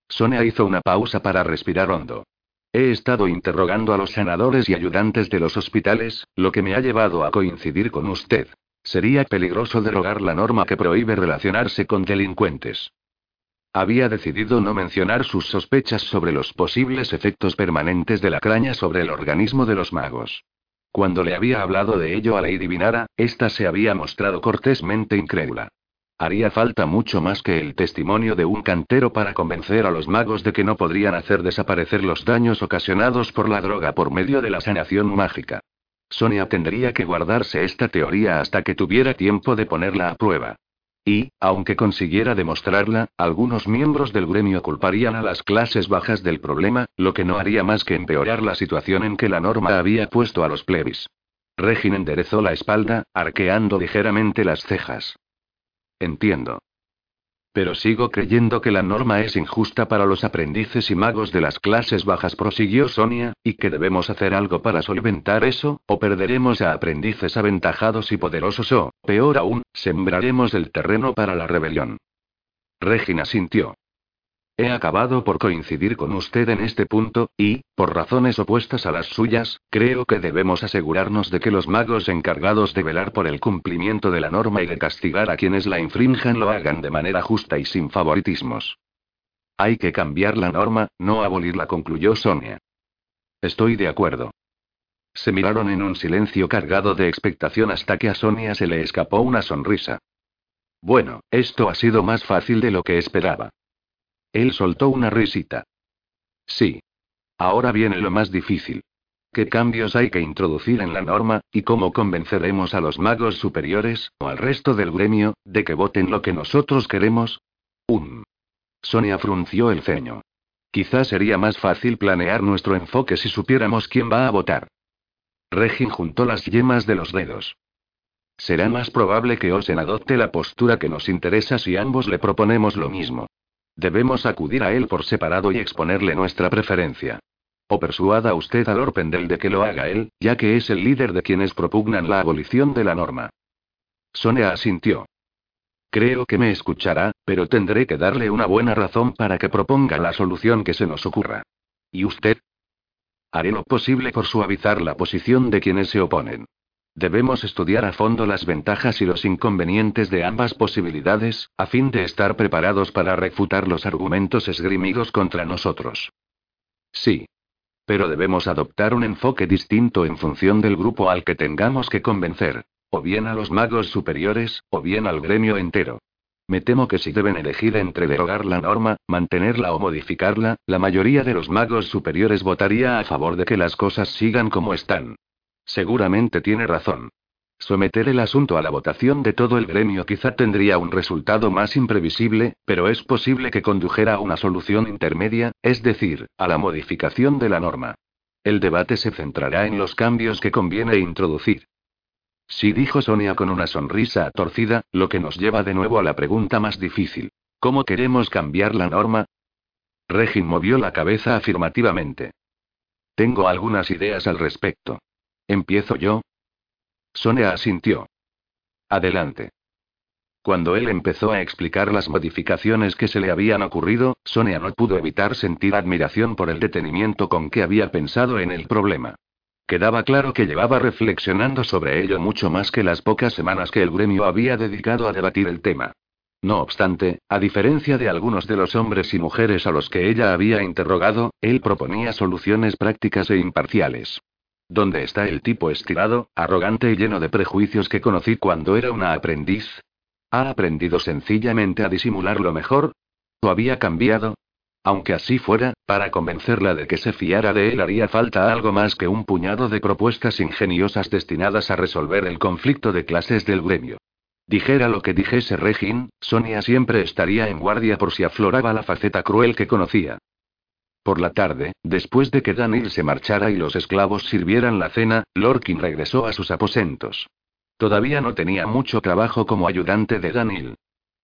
Sonia hizo una pausa para respirar hondo. He estado interrogando a los sanadores y ayudantes de los hospitales, lo que me ha llevado a coincidir con usted. Sería peligroso derogar la norma que prohíbe relacionarse con delincuentes. Había decidido no mencionar sus sospechas sobre los posibles efectos permanentes de la craña sobre el organismo de los magos. Cuando le había hablado de ello a Lady Vinara, ésta se había mostrado cortésmente incrédula. Haría falta mucho más que el testimonio de un cantero para convencer a los magos de que no podrían hacer desaparecer los daños ocasionados por la droga por medio de la sanación mágica. Sonia tendría que guardarse esta teoría hasta que tuviera tiempo de ponerla a prueba. Y, aunque consiguiera demostrarla, algunos miembros del gremio culparían a las clases bajas del problema, lo que no haría más que empeorar la situación en que la norma había puesto a los plebis. Regin enderezó la espalda, arqueando ligeramente las cejas. Entiendo. Pero sigo creyendo que la norma es injusta para los aprendices y magos de las clases bajas, prosiguió Sonia, y que debemos hacer algo para solventar eso, o perderemos a aprendices aventajados y poderosos o, peor aún, sembraremos el terreno para la rebelión. Regina sintió. He acabado por coincidir con usted en este punto, y, por razones opuestas a las suyas, creo que debemos asegurarnos de que los magos encargados de velar por el cumplimiento de la norma y de castigar a quienes la infrinjan lo hagan de manera justa y sin favoritismos. Hay que cambiar la norma, no abolirla, concluyó Sonia. Estoy de acuerdo. Se miraron en un silencio cargado de expectación hasta que a Sonia se le escapó una sonrisa. Bueno, esto ha sido más fácil de lo que esperaba. Él soltó una risita. Sí. Ahora viene lo más difícil. ¿Qué cambios hay que introducir en la norma, y cómo convenceremos a los magos superiores, o al resto del gremio, de que voten lo que nosotros queremos? Um. Sonia frunció el ceño. Quizás sería más fácil planear nuestro enfoque si supiéramos quién va a votar. Regin juntó las yemas de los dedos. Será más probable que Osen adopte la postura que nos interesa si ambos le proponemos lo mismo. Debemos acudir a él por separado y exponerle nuestra preferencia. O persuada usted a Lord Pendel de que lo haga él, ya que es el líder de quienes propugnan la abolición de la norma. Sonia asintió. Creo que me escuchará, pero tendré que darle una buena razón para que proponga la solución que se nos ocurra. ¿Y usted? Haré lo posible por suavizar la posición de quienes se oponen. Debemos estudiar a fondo las ventajas y los inconvenientes de ambas posibilidades, a fin de estar preparados para refutar los argumentos esgrimidos contra nosotros. Sí. Pero debemos adoptar un enfoque distinto en función del grupo al que tengamos que convencer, o bien a los magos superiores, o bien al gremio entero. Me temo que si deben elegir entre derogar la norma, mantenerla o modificarla, la mayoría de los magos superiores votaría a favor de que las cosas sigan como están. Seguramente tiene razón. Someter el asunto a la votación de todo el gremio quizá tendría un resultado más imprevisible, pero es posible que condujera a una solución intermedia, es decir, a la modificación de la norma. El debate se centrará en los cambios que conviene introducir. Sí, dijo Sonia con una sonrisa torcida, lo que nos lleva de nuevo a la pregunta más difícil. ¿Cómo queremos cambiar la norma? Regin movió la cabeza afirmativamente. Tengo algunas ideas al respecto. ¿Empiezo yo? Sonia asintió. Adelante. Cuando él empezó a explicar las modificaciones que se le habían ocurrido, Sonia no pudo evitar sentir admiración por el detenimiento con que había pensado en el problema. Quedaba claro que llevaba reflexionando sobre ello mucho más que las pocas semanas que el gremio había dedicado a debatir el tema. No obstante, a diferencia de algunos de los hombres y mujeres a los que ella había interrogado, él proponía soluciones prácticas e imparciales. ¿Dónde está el tipo estirado, arrogante y lleno de prejuicios que conocí cuando era una aprendiz? ¿Ha aprendido sencillamente a disimularlo mejor? ¿O había cambiado? Aunque así fuera, para convencerla de que se fiara de él haría falta algo más que un puñado de propuestas ingeniosas destinadas a resolver el conflicto de clases del gremio. Dijera lo que dijese Regin, Sonia siempre estaría en guardia por si afloraba la faceta cruel que conocía. Por la tarde, después de que Daniel se marchara y los esclavos sirvieran la cena, Lorkin regresó a sus aposentos. Todavía no tenía mucho trabajo como ayudante de Daniel.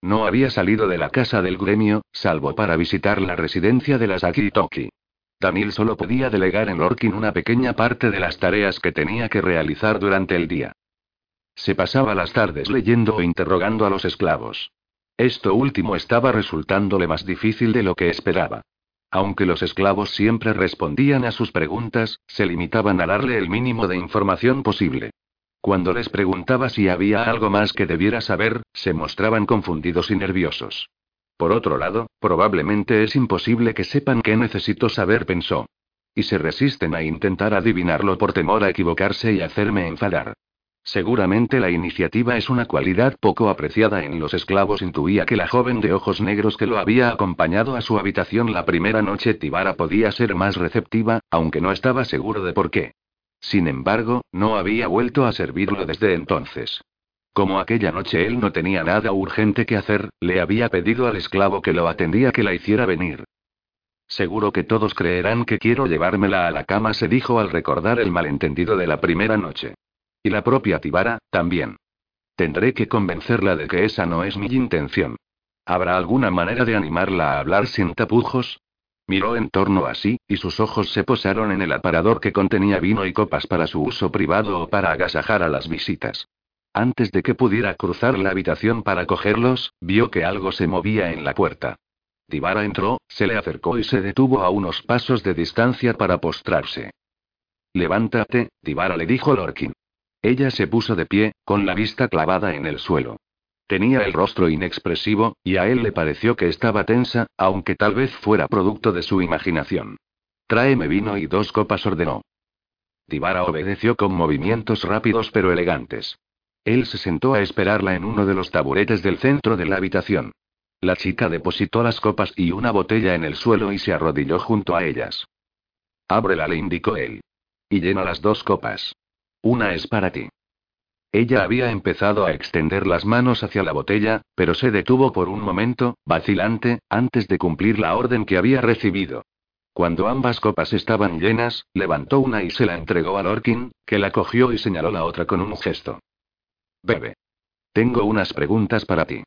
No había salido de la casa del gremio, salvo para visitar la residencia de las Akitoki. Daniel solo podía delegar en Lorkin una pequeña parte de las tareas que tenía que realizar durante el día. Se pasaba las tardes leyendo o interrogando a los esclavos. Esto último estaba resultándole más difícil de lo que esperaba. Aunque los esclavos siempre respondían a sus preguntas, se limitaban a darle el mínimo de información posible. Cuando les preguntaba si había algo más que debiera saber, se mostraban confundidos y nerviosos. Por otro lado, probablemente es imposible que sepan qué necesito saber, pensó. Y se resisten a intentar adivinarlo por temor a equivocarse y hacerme enfadar. Seguramente la iniciativa es una cualidad poco apreciada en los esclavos. Intuía que la joven de ojos negros que lo había acompañado a su habitación la primera noche Tibara podía ser más receptiva, aunque no estaba seguro de por qué. Sin embargo, no había vuelto a servirlo desde entonces. Como aquella noche él no tenía nada urgente que hacer, le había pedido al esclavo que lo atendía que la hiciera venir. Seguro que todos creerán que quiero llevármela a la cama, se dijo al recordar el malentendido de la primera noche. Y la propia Tibara, también. Tendré que convencerla de que esa no es mi intención. ¿Habrá alguna manera de animarla a hablar sin tapujos? Miró en torno a sí, y sus ojos se posaron en el aparador que contenía vino y copas para su uso privado o para agasajar a las visitas. Antes de que pudiera cruzar la habitación para cogerlos, vio que algo se movía en la puerta. Tibara entró, se le acercó y se detuvo a unos pasos de distancia para postrarse. Levántate, Tibara le dijo Lorkin. Ella se puso de pie, con la vista clavada en el suelo. Tenía el rostro inexpresivo, y a él le pareció que estaba tensa, aunque tal vez fuera producto de su imaginación. Tráeme vino y dos copas ordenó. Tibara obedeció con movimientos rápidos pero elegantes. Él se sentó a esperarla en uno de los taburetes del centro de la habitación. La chica depositó las copas y una botella en el suelo y se arrodilló junto a ellas. Ábrela, le indicó él. Y llena las dos copas. Una es para ti. Ella había empezado a extender las manos hacia la botella, pero se detuvo por un momento, vacilante, antes de cumplir la orden que había recibido. Cuando ambas copas estaban llenas, levantó una y se la entregó a Lorkin, que la cogió y señaló la otra con un gesto. Bebe. Tengo unas preguntas para ti.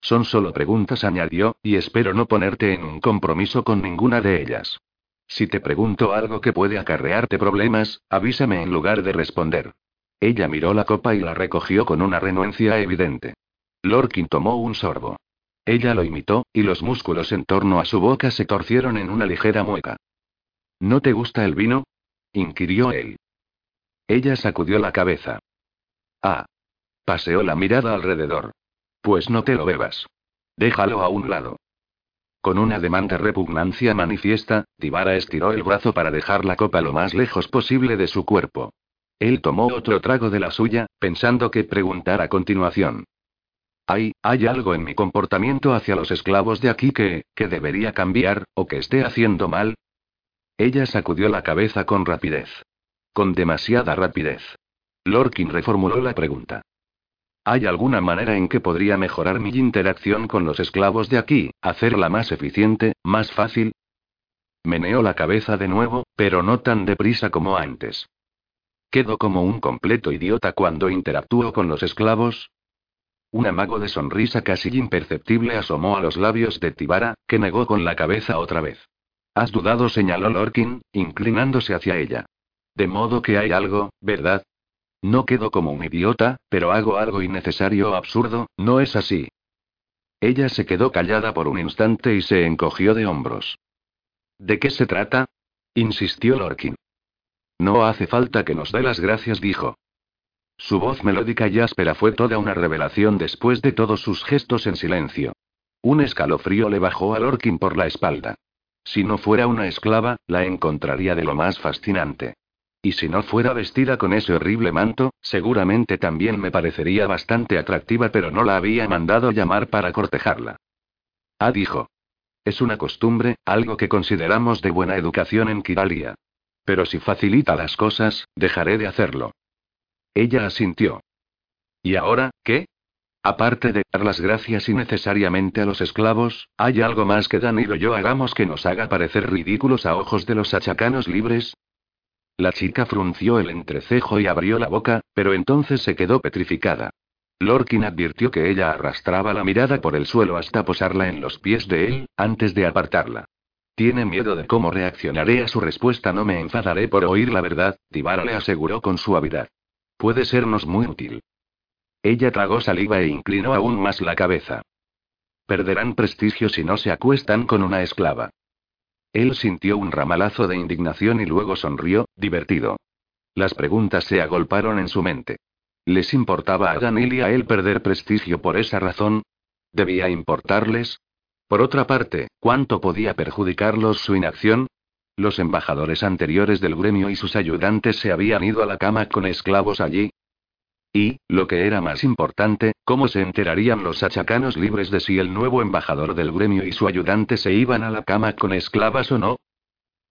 Son solo preguntas, añadió, y espero no ponerte en un compromiso con ninguna de ellas. Si te pregunto algo que puede acarrearte problemas, avísame en lugar de responder. Ella miró la copa y la recogió con una renuencia evidente. Lorkin tomó un sorbo. Ella lo imitó, y los músculos en torno a su boca se torcieron en una ligera mueca. ¿No te gusta el vino? inquirió él. Ella sacudió la cabeza. Ah. Paseó la mirada alrededor. Pues no te lo bebas. Déjalo a un lado. Con una demanda repugnancia manifiesta, Tibara estiró el brazo para dejar la copa lo más lejos posible de su cuerpo. Él tomó otro trago de la suya, pensando que preguntar a continuación. ¿Hay, hay algo en mi comportamiento hacia los esclavos de aquí que, que debería cambiar, o que esté haciendo mal? Ella sacudió la cabeza con rapidez. Con demasiada rapidez. Lorkin reformuló la pregunta. ¿Hay alguna manera en que podría mejorar mi interacción con los esclavos de aquí, hacerla más eficiente, más fácil? Meneó la cabeza de nuevo, pero no tan deprisa como antes. ¿Quedo como un completo idiota cuando interactúo con los esclavos? Un amago de sonrisa casi imperceptible asomó a los labios de Tibara, que negó con la cabeza otra vez. Has dudado, señaló Lorkin, inclinándose hacia ella. De modo que hay algo, ¿verdad? No quedo como un idiota, pero hago algo innecesario o absurdo, ¿no es así? Ella se quedó callada por un instante y se encogió de hombros. ¿De qué se trata? insistió Lorkin. No hace falta que nos dé las gracias, dijo. Su voz melódica y áspera fue toda una revelación después de todos sus gestos en silencio. Un escalofrío le bajó a Lorkin por la espalda. Si no fuera una esclava, la encontraría de lo más fascinante. Y si no fuera vestida con ese horrible manto, seguramente también me parecería bastante atractiva, pero no la había mandado llamar para cortejarla. Ah, dijo. Es una costumbre, algo que consideramos de buena educación en Kiralia. Pero si facilita las cosas, dejaré de hacerlo. Ella asintió. ¿Y ahora, qué? Aparte de dar las gracias innecesariamente a los esclavos, ¿hay algo más que Danilo y yo hagamos que nos haga parecer ridículos a ojos de los achacanos libres? La chica frunció el entrecejo y abrió la boca, pero entonces se quedó petrificada. Lorkin advirtió que ella arrastraba la mirada por el suelo hasta posarla en los pies de él, antes de apartarla. Tiene miedo de cómo reaccionaré a su respuesta. No me enfadaré por oír la verdad, Tibara le aseguró con suavidad. Puede sernos muy útil. Ella tragó saliva e inclinó aún más la cabeza. Perderán prestigio si no se acuestan con una esclava. Él sintió un ramalazo de indignación y luego sonrió, divertido. Las preguntas se agolparon en su mente. ¿Les importaba a Danil y a él perder prestigio por esa razón? ¿Debía importarles? Por otra parte, ¿cuánto podía perjudicarlos su inacción? Los embajadores anteriores del gremio y sus ayudantes se habían ido a la cama con esclavos allí. Y, lo que era más importante, ¿cómo se enterarían los achacanos libres de si el nuevo embajador del gremio y su ayudante se iban a la cama con esclavas o no?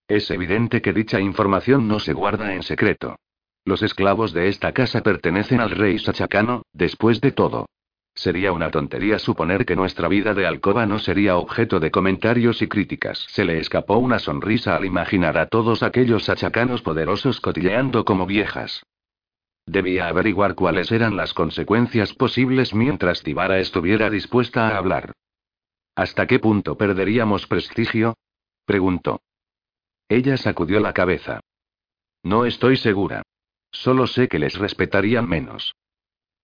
Es evidente que dicha información no se guarda en secreto. Los esclavos de esta casa pertenecen al rey Sachacano, después de todo. Sería una tontería suponer que nuestra vida de alcoba no sería objeto de comentarios y críticas. Se le escapó una sonrisa al imaginar a todos aquellos sachacanos poderosos cotilleando como viejas. Debía averiguar cuáles eran las consecuencias posibles mientras Tibara estuviera dispuesta a hablar. ¿Hasta qué punto perderíamos prestigio? preguntó. Ella sacudió la cabeza. No estoy segura. Solo sé que les respetarían menos.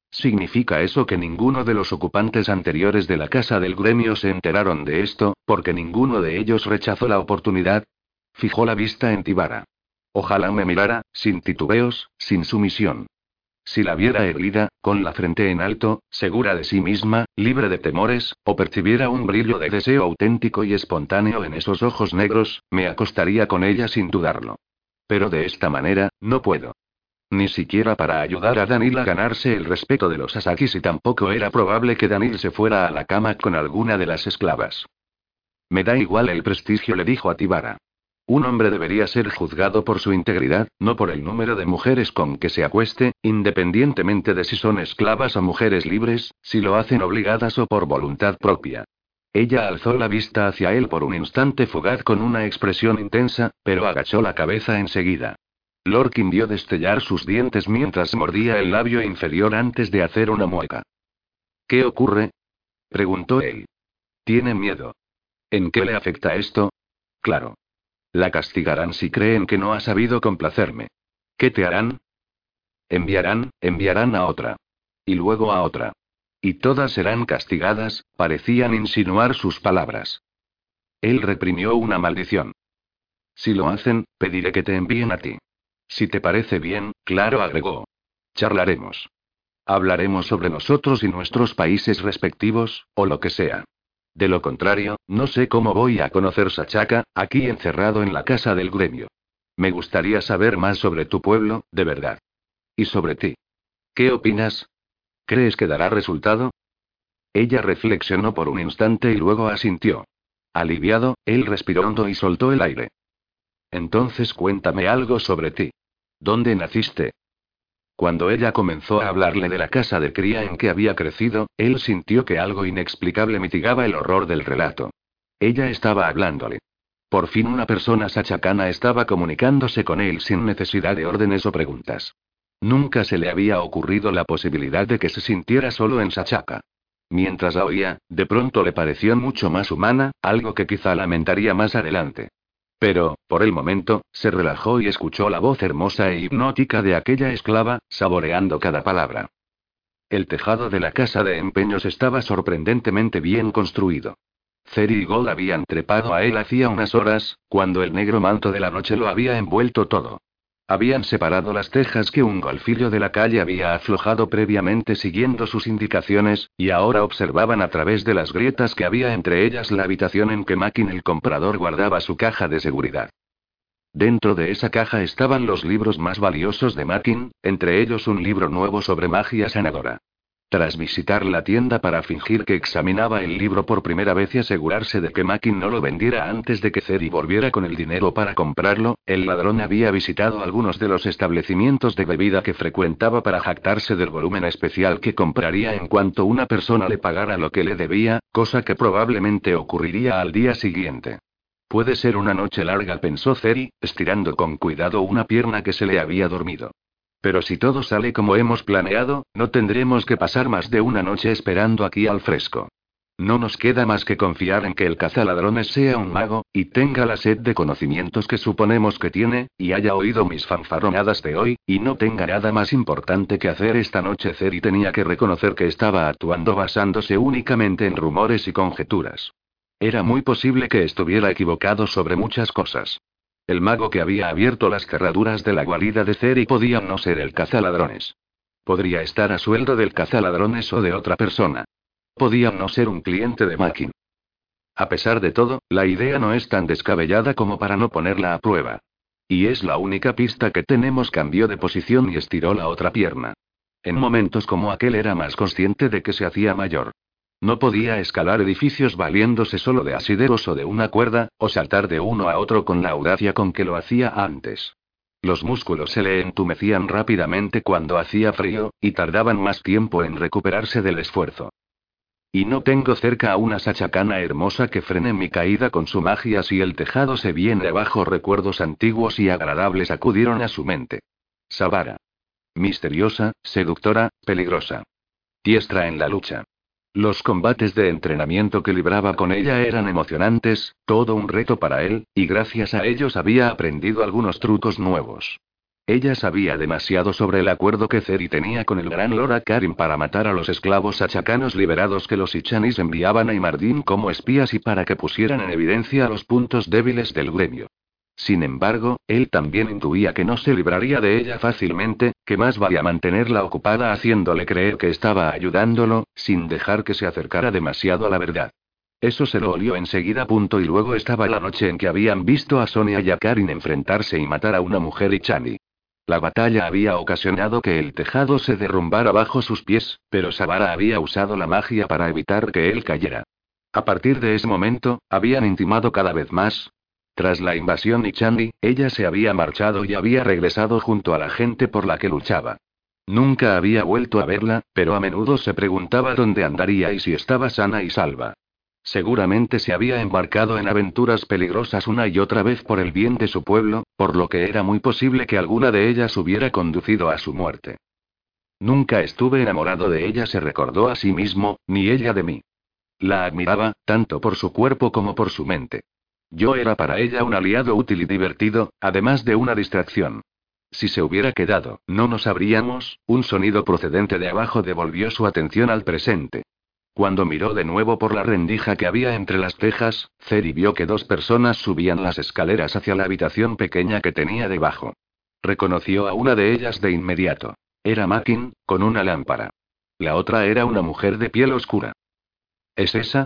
¿Significa eso que ninguno de los ocupantes anteriores de la casa del gremio se enteraron de esto, porque ninguno de ellos rechazó la oportunidad? Fijó la vista en Tibara. Ojalá me mirara, sin titubeos, sin sumisión. Si la viera herida, con la frente en alto, segura de sí misma, libre de temores, o percibiera un brillo de deseo auténtico y espontáneo en esos ojos negros, me acostaría con ella sin dudarlo. Pero de esta manera, no puedo. Ni siquiera para ayudar a Danil a ganarse el respeto de los Asakis y tampoco era probable que Danil se fuera a la cama con alguna de las esclavas. Me da igual el prestigio, le dijo a Tibara. Un hombre debería ser juzgado por su integridad, no por el número de mujeres con que se acueste, independientemente de si son esclavas o mujeres libres, si lo hacen obligadas o por voluntad propia. Ella alzó la vista hacia él por un instante fugaz con una expresión intensa, pero agachó la cabeza enseguida. Lorkin vio destellar sus dientes mientras mordía el labio inferior antes de hacer una mueca. ¿Qué ocurre? preguntó él. Tiene miedo. ¿En qué le afecta esto? Claro. La castigarán si creen que no ha sabido complacerme. ¿Qué te harán? Enviarán, enviarán a otra. Y luego a otra. Y todas serán castigadas, parecían insinuar sus palabras. Él reprimió una maldición. Si lo hacen, pediré que te envíen a ti. Si te parece bien, claro, agregó. Charlaremos. Hablaremos sobre nosotros y nuestros países respectivos, o lo que sea. De lo contrario, no sé cómo voy a conocer Sachaca, aquí encerrado en la casa del gremio. Me gustaría saber más sobre tu pueblo, de verdad. Y sobre ti. ¿Qué opinas? ¿Crees que dará resultado? Ella reflexionó por un instante y luego asintió. Aliviado, él respiró hondo y soltó el aire. Entonces cuéntame algo sobre ti. ¿Dónde naciste? Cuando ella comenzó a hablarle de la casa de cría en que había crecido, él sintió que algo inexplicable mitigaba el horror del relato. Ella estaba hablándole. Por fin una persona sachacana estaba comunicándose con él sin necesidad de órdenes o preguntas. Nunca se le había ocurrido la posibilidad de que se sintiera solo en Sachaca. Mientras la oía, de pronto le pareció mucho más humana, algo que quizá lamentaría más adelante. Pero, por el momento, se relajó y escuchó la voz hermosa e hipnótica de aquella esclava, saboreando cada palabra. El tejado de la casa de empeños estaba sorprendentemente bien construido. Ceri y Gold habían trepado a él hacía unas horas, cuando el negro manto de la noche lo había envuelto todo. Habían separado las tejas que un golfillo de la calle había aflojado previamente siguiendo sus indicaciones, y ahora observaban a través de las grietas que había entre ellas la habitación en que Makin el comprador guardaba su caja de seguridad. Dentro de esa caja estaban los libros más valiosos de Makin, entre ellos un libro nuevo sobre magia sanadora. Tras visitar la tienda para fingir que examinaba el libro por primera vez y asegurarse de que Makin no lo vendiera antes de que Ceri volviera con el dinero para comprarlo, el ladrón había visitado algunos de los establecimientos de bebida que frecuentaba para jactarse del volumen especial que compraría en cuanto una persona le pagara lo que le debía, cosa que probablemente ocurriría al día siguiente. Puede ser una noche larga, pensó Ceri, estirando con cuidado una pierna que se le había dormido. Pero si todo sale como hemos planeado, no tendremos que pasar más de una noche esperando aquí al fresco. No nos queda más que confiar en que el cazaladrones sea un mago, y tenga la sed de conocimientos que suponemos que tiene, y haya oído mis fanfarronadas de hoy, y no tenga nada más importante que hacer esta noche. y tenía que reconocer que estaba actuando basándose únicamente en rumores y conjeturas. Era muy posible que estuviera equivocado sobre muchas cosas. El mago que había abierto las cerraduras de la guarida de Ceri podía no ser el cazaladrones. Podría estar a sueldo del cazaladrones o de otra persona. Podía no ser un cliente de Makin. A pesar de todo, la idea no es tan descabellada como para no ponerla a prueba. Y es la única pista que tenemos. Cambió de posición y estiró la otra pierna. En momentos como aquel era más consciente de que se hacía mayor. No podía escalar edificios valiéndose solo de asideros o de una cuerda, o saltar de uno a otro con la audacia con que lo hacía antes. Los músculos se le entumecían rápidamente cuando hacía frío, y tardaban más tiempo en recuperarse del esfuerzo. Y no tengo cerca a una sachacana hermosa que frene mi caída con su magia si el tejado se viene abajo. Recuerdos antiguos y agradables acudieron a su mente. Sabara. Misteriosa, seductora, peligrosa. Diestra en la lucha. Los combates de entrenamiento que libraba con ella eran emocionantes, todo un reto para él, y gracias a ellos había aprendido algunos trucos nuevos. Ella sabía demasiado sobre el acuerdo que Ceri tenía con el gran Lora Karim para matar a los esclavos achacanos liberados que los Ichanis enviaban a Imardin como espías y para que pusieran en evidencia los puntos débiles del gremio. Sin embargo, él también intuía que no se libraría de ella fácilmente, que más valía mantenerla ocupada haciéndole creer que estaba ayudándolo, sin dejar que se acercara demasiado a la verdad. Eso se lo olió enseguida. Punto y luego estaba la noche en que habían visto a Sonia y a Karin enfrentarse y matar a una mujer y Chani. La batalla había ocasionado que el tejado se derrumbara bajo sus pies, pero Sabara había usado la magia para evitar que él cayera. A partir de ese momento, habían intimado cada vez más, tras la invasión Ichandi, ella se había marchado y había regresado junto a la gente por la que luchaba. Nunca había vuelto a verla, pero a menudo se preguntaba dónde andaría y si estaba sana y salva. Seguramente se había embarcado en aventuras peligrosas una y otra vez por el bien de su pueblo, por lo que era muy posible que alguna de ellas hubiera conducido a su muerte. Nunca estuve enamorado de ella, se recordó a sí mismo, ni ella de mí. La admiraba, tanto por su cuerpo como por su mente. Yo era para ella un aliado útil y divertido, además de una distracción. Si se hubiera quedado, no nos habríamos, un sonido procedente de abajo devolvió su atención al presente. Cuando miró de nuevo por la rendija que había entre las tejas, Ceri vio que dos personas subían las escaleras hacia la habitación pequeña que tenía debajo. Reconoció a una de ellas de inmediato. Era Makin, con una lámpara. La otra era una mujer de piel oscura. ¿Es esa?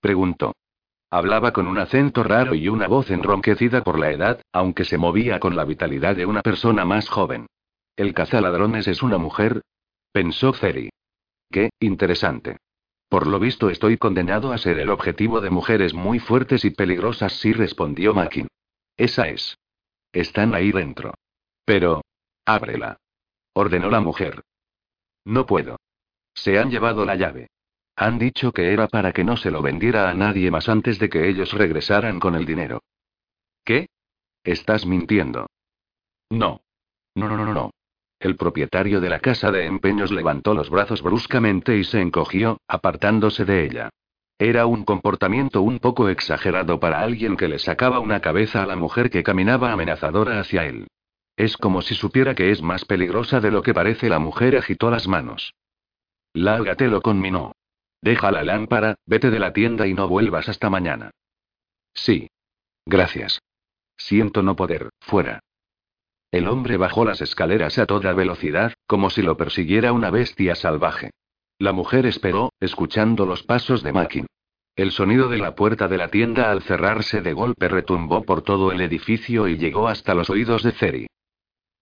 preguntó. Hablaba con un acento raro y una voz enronquecida por la edad, aunque se movía con la vitalidad de una persona más joven. ¿El cazaladrones es una mujer? Pensó Ceri. Qué interesante. Por lo visto estoy condenado a ser el objetivo de mujeres muy fuertes y peligrosas, sí respondió Makin. Esa es. Están ahí dentro. Pero. Ábrela. Ordenó la mujer. No puedo. Se han llevado la llave. Han dicho que era para que no se lo vendiera a nadie más antes de que ellos regresaran con el dinero. ¿Qué? Estás mintiendo. No. No, no, no, no. El propietario de la casa de empeños levantó los brazos bruscamente y se encogió, apartándose de ella. Era un comportamiento un poco exagerado para alguien que le sacaba una cabeza a la mujer que caminaba amenazadora hacia él. Es como si supiera que es más peligrosa de lo que parece. La mujer agitó las manos. Lárgate lo conminó. Deja la lámpara, vete de la tienda y no vuelvas hasta mañana. Sí. Gracias. Siento no poder, fuera. El hombre bajó las escaleras a toda velocidad, como si lo persiguiera una bestia salvaje. La mujer esperó, escuchando los pasos de Makin. El sonido de la puerta de la tienda al cerrarse de golpe retumbó por todo el edificio y llegó hasta los oídos de Ceri.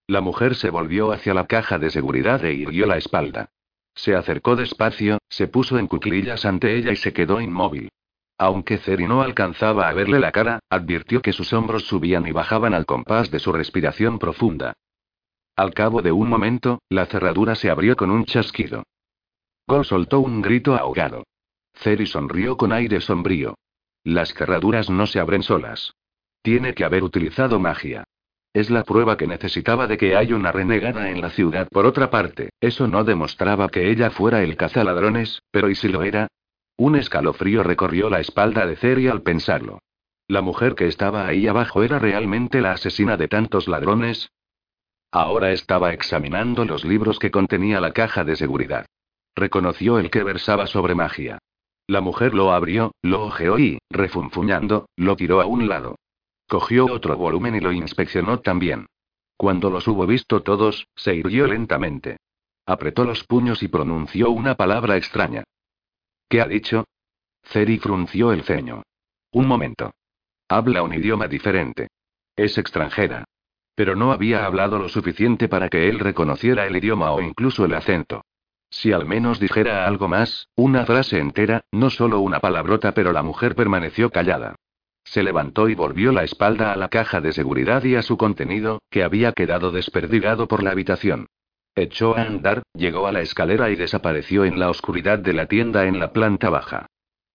La mujer se volvió hacia la caja de seguridad e irguió la espalda. Se acercó despacio, se puso en cuclillas ante ella y se quedó inmóvil. Aunque Ceri no alcanzaba a verle la cara, advirtió que sus hombros subían y bajaban al compás de su respiración profunda. Al cabo de un momento, la cerradura se abrió con un chasquido. Gol soltó un grito ahogado. Ceri sonrió con aire sombrío. Las cerraduras no se abren solas. Tiene que haber utilizado magia. Es la prueba que necesitaba de que hay una renegada en la ciudad. Por otra parte, eso no demostraba que ella fuera el cazaladrones, pero ¿y si lo era? Un escalofrío recorrió la espalda de Ceri al pensarlo. ¿La mujer que estaba ahí abajo era realmente la asesina de tantos ladrones? Ahora estaba examinando los libros que contenía la caja de seguridad. Reconoció el que versaba sobre magia. La mujer lo abrió, lo ojeó y, refunfuñando, lo tiró a un lado. Cogió otro volumen y lo inspeccionó también. Cuando los hubo visto todos, se irguió lentamente. Apretó los puños y pronunció una palabra extraña. ¿Qué ha dicho? Ceri frunció el ceño. Un momento. Habla un idioma diferente. Es extranjera. Pero no había hablado lo suficiente para que él reconociera el idioma o incluso el acento. Si al menos dijera algo más, una frase entera, no solo una palabrota, pero la mujer permaneció callada. Se levantó y volvió la espalda a la caja de seguridad y a su contenido, que había quedado desperdigado por la habitación. Echó a andar, llegó a la escalera y desapareció en la oscuridad de la tienda en la planta baja.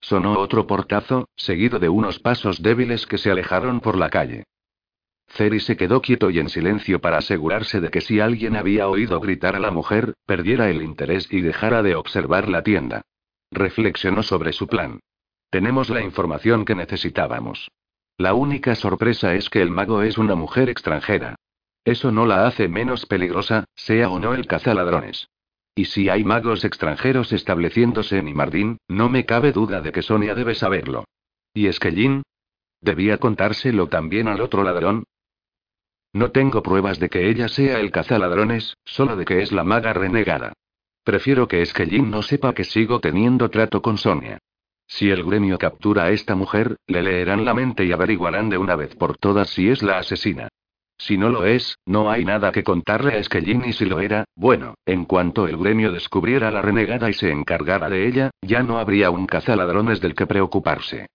Sonó otro portazo, seguido de unos pasos débiles que se alejaron por la calle. Ceri se quedó quieto y en silencio para asegurarse de que si alguien había oído gritar a la mujer, perdiera el interés y dejara de observar la tienda. Reflexionó sobre su plan. Tenemos la información que necesitábamos. La única sorpresa es que el mago es una mujer extranjera. Eso no la hace menos peligrosa, sea o no el cazaladrones. Y si hay magos extranjeros estableciéndose en Imardín, no me cabe duda de que Sonia debe saberlo. ¿Y es que Jin? ¿Debía contárselo también al otro ladrón? No tengo pruebas de que ella sea el cazaladrones, solo de que es la maga renegada. Prefiero que Jin no sepa que sigo teniendo trato con Sonia. Si el gremio captura a esta mujer, le leerán la mente y averiguarán de una vez por todas si es la asesina. Si no lo es, no hay nada que contarle a Skellin y si lo era, bueno, en cuanto el gremio descubriera la renegada y se encargara de ella, ya no habría un cazaladrones del que preocuparse.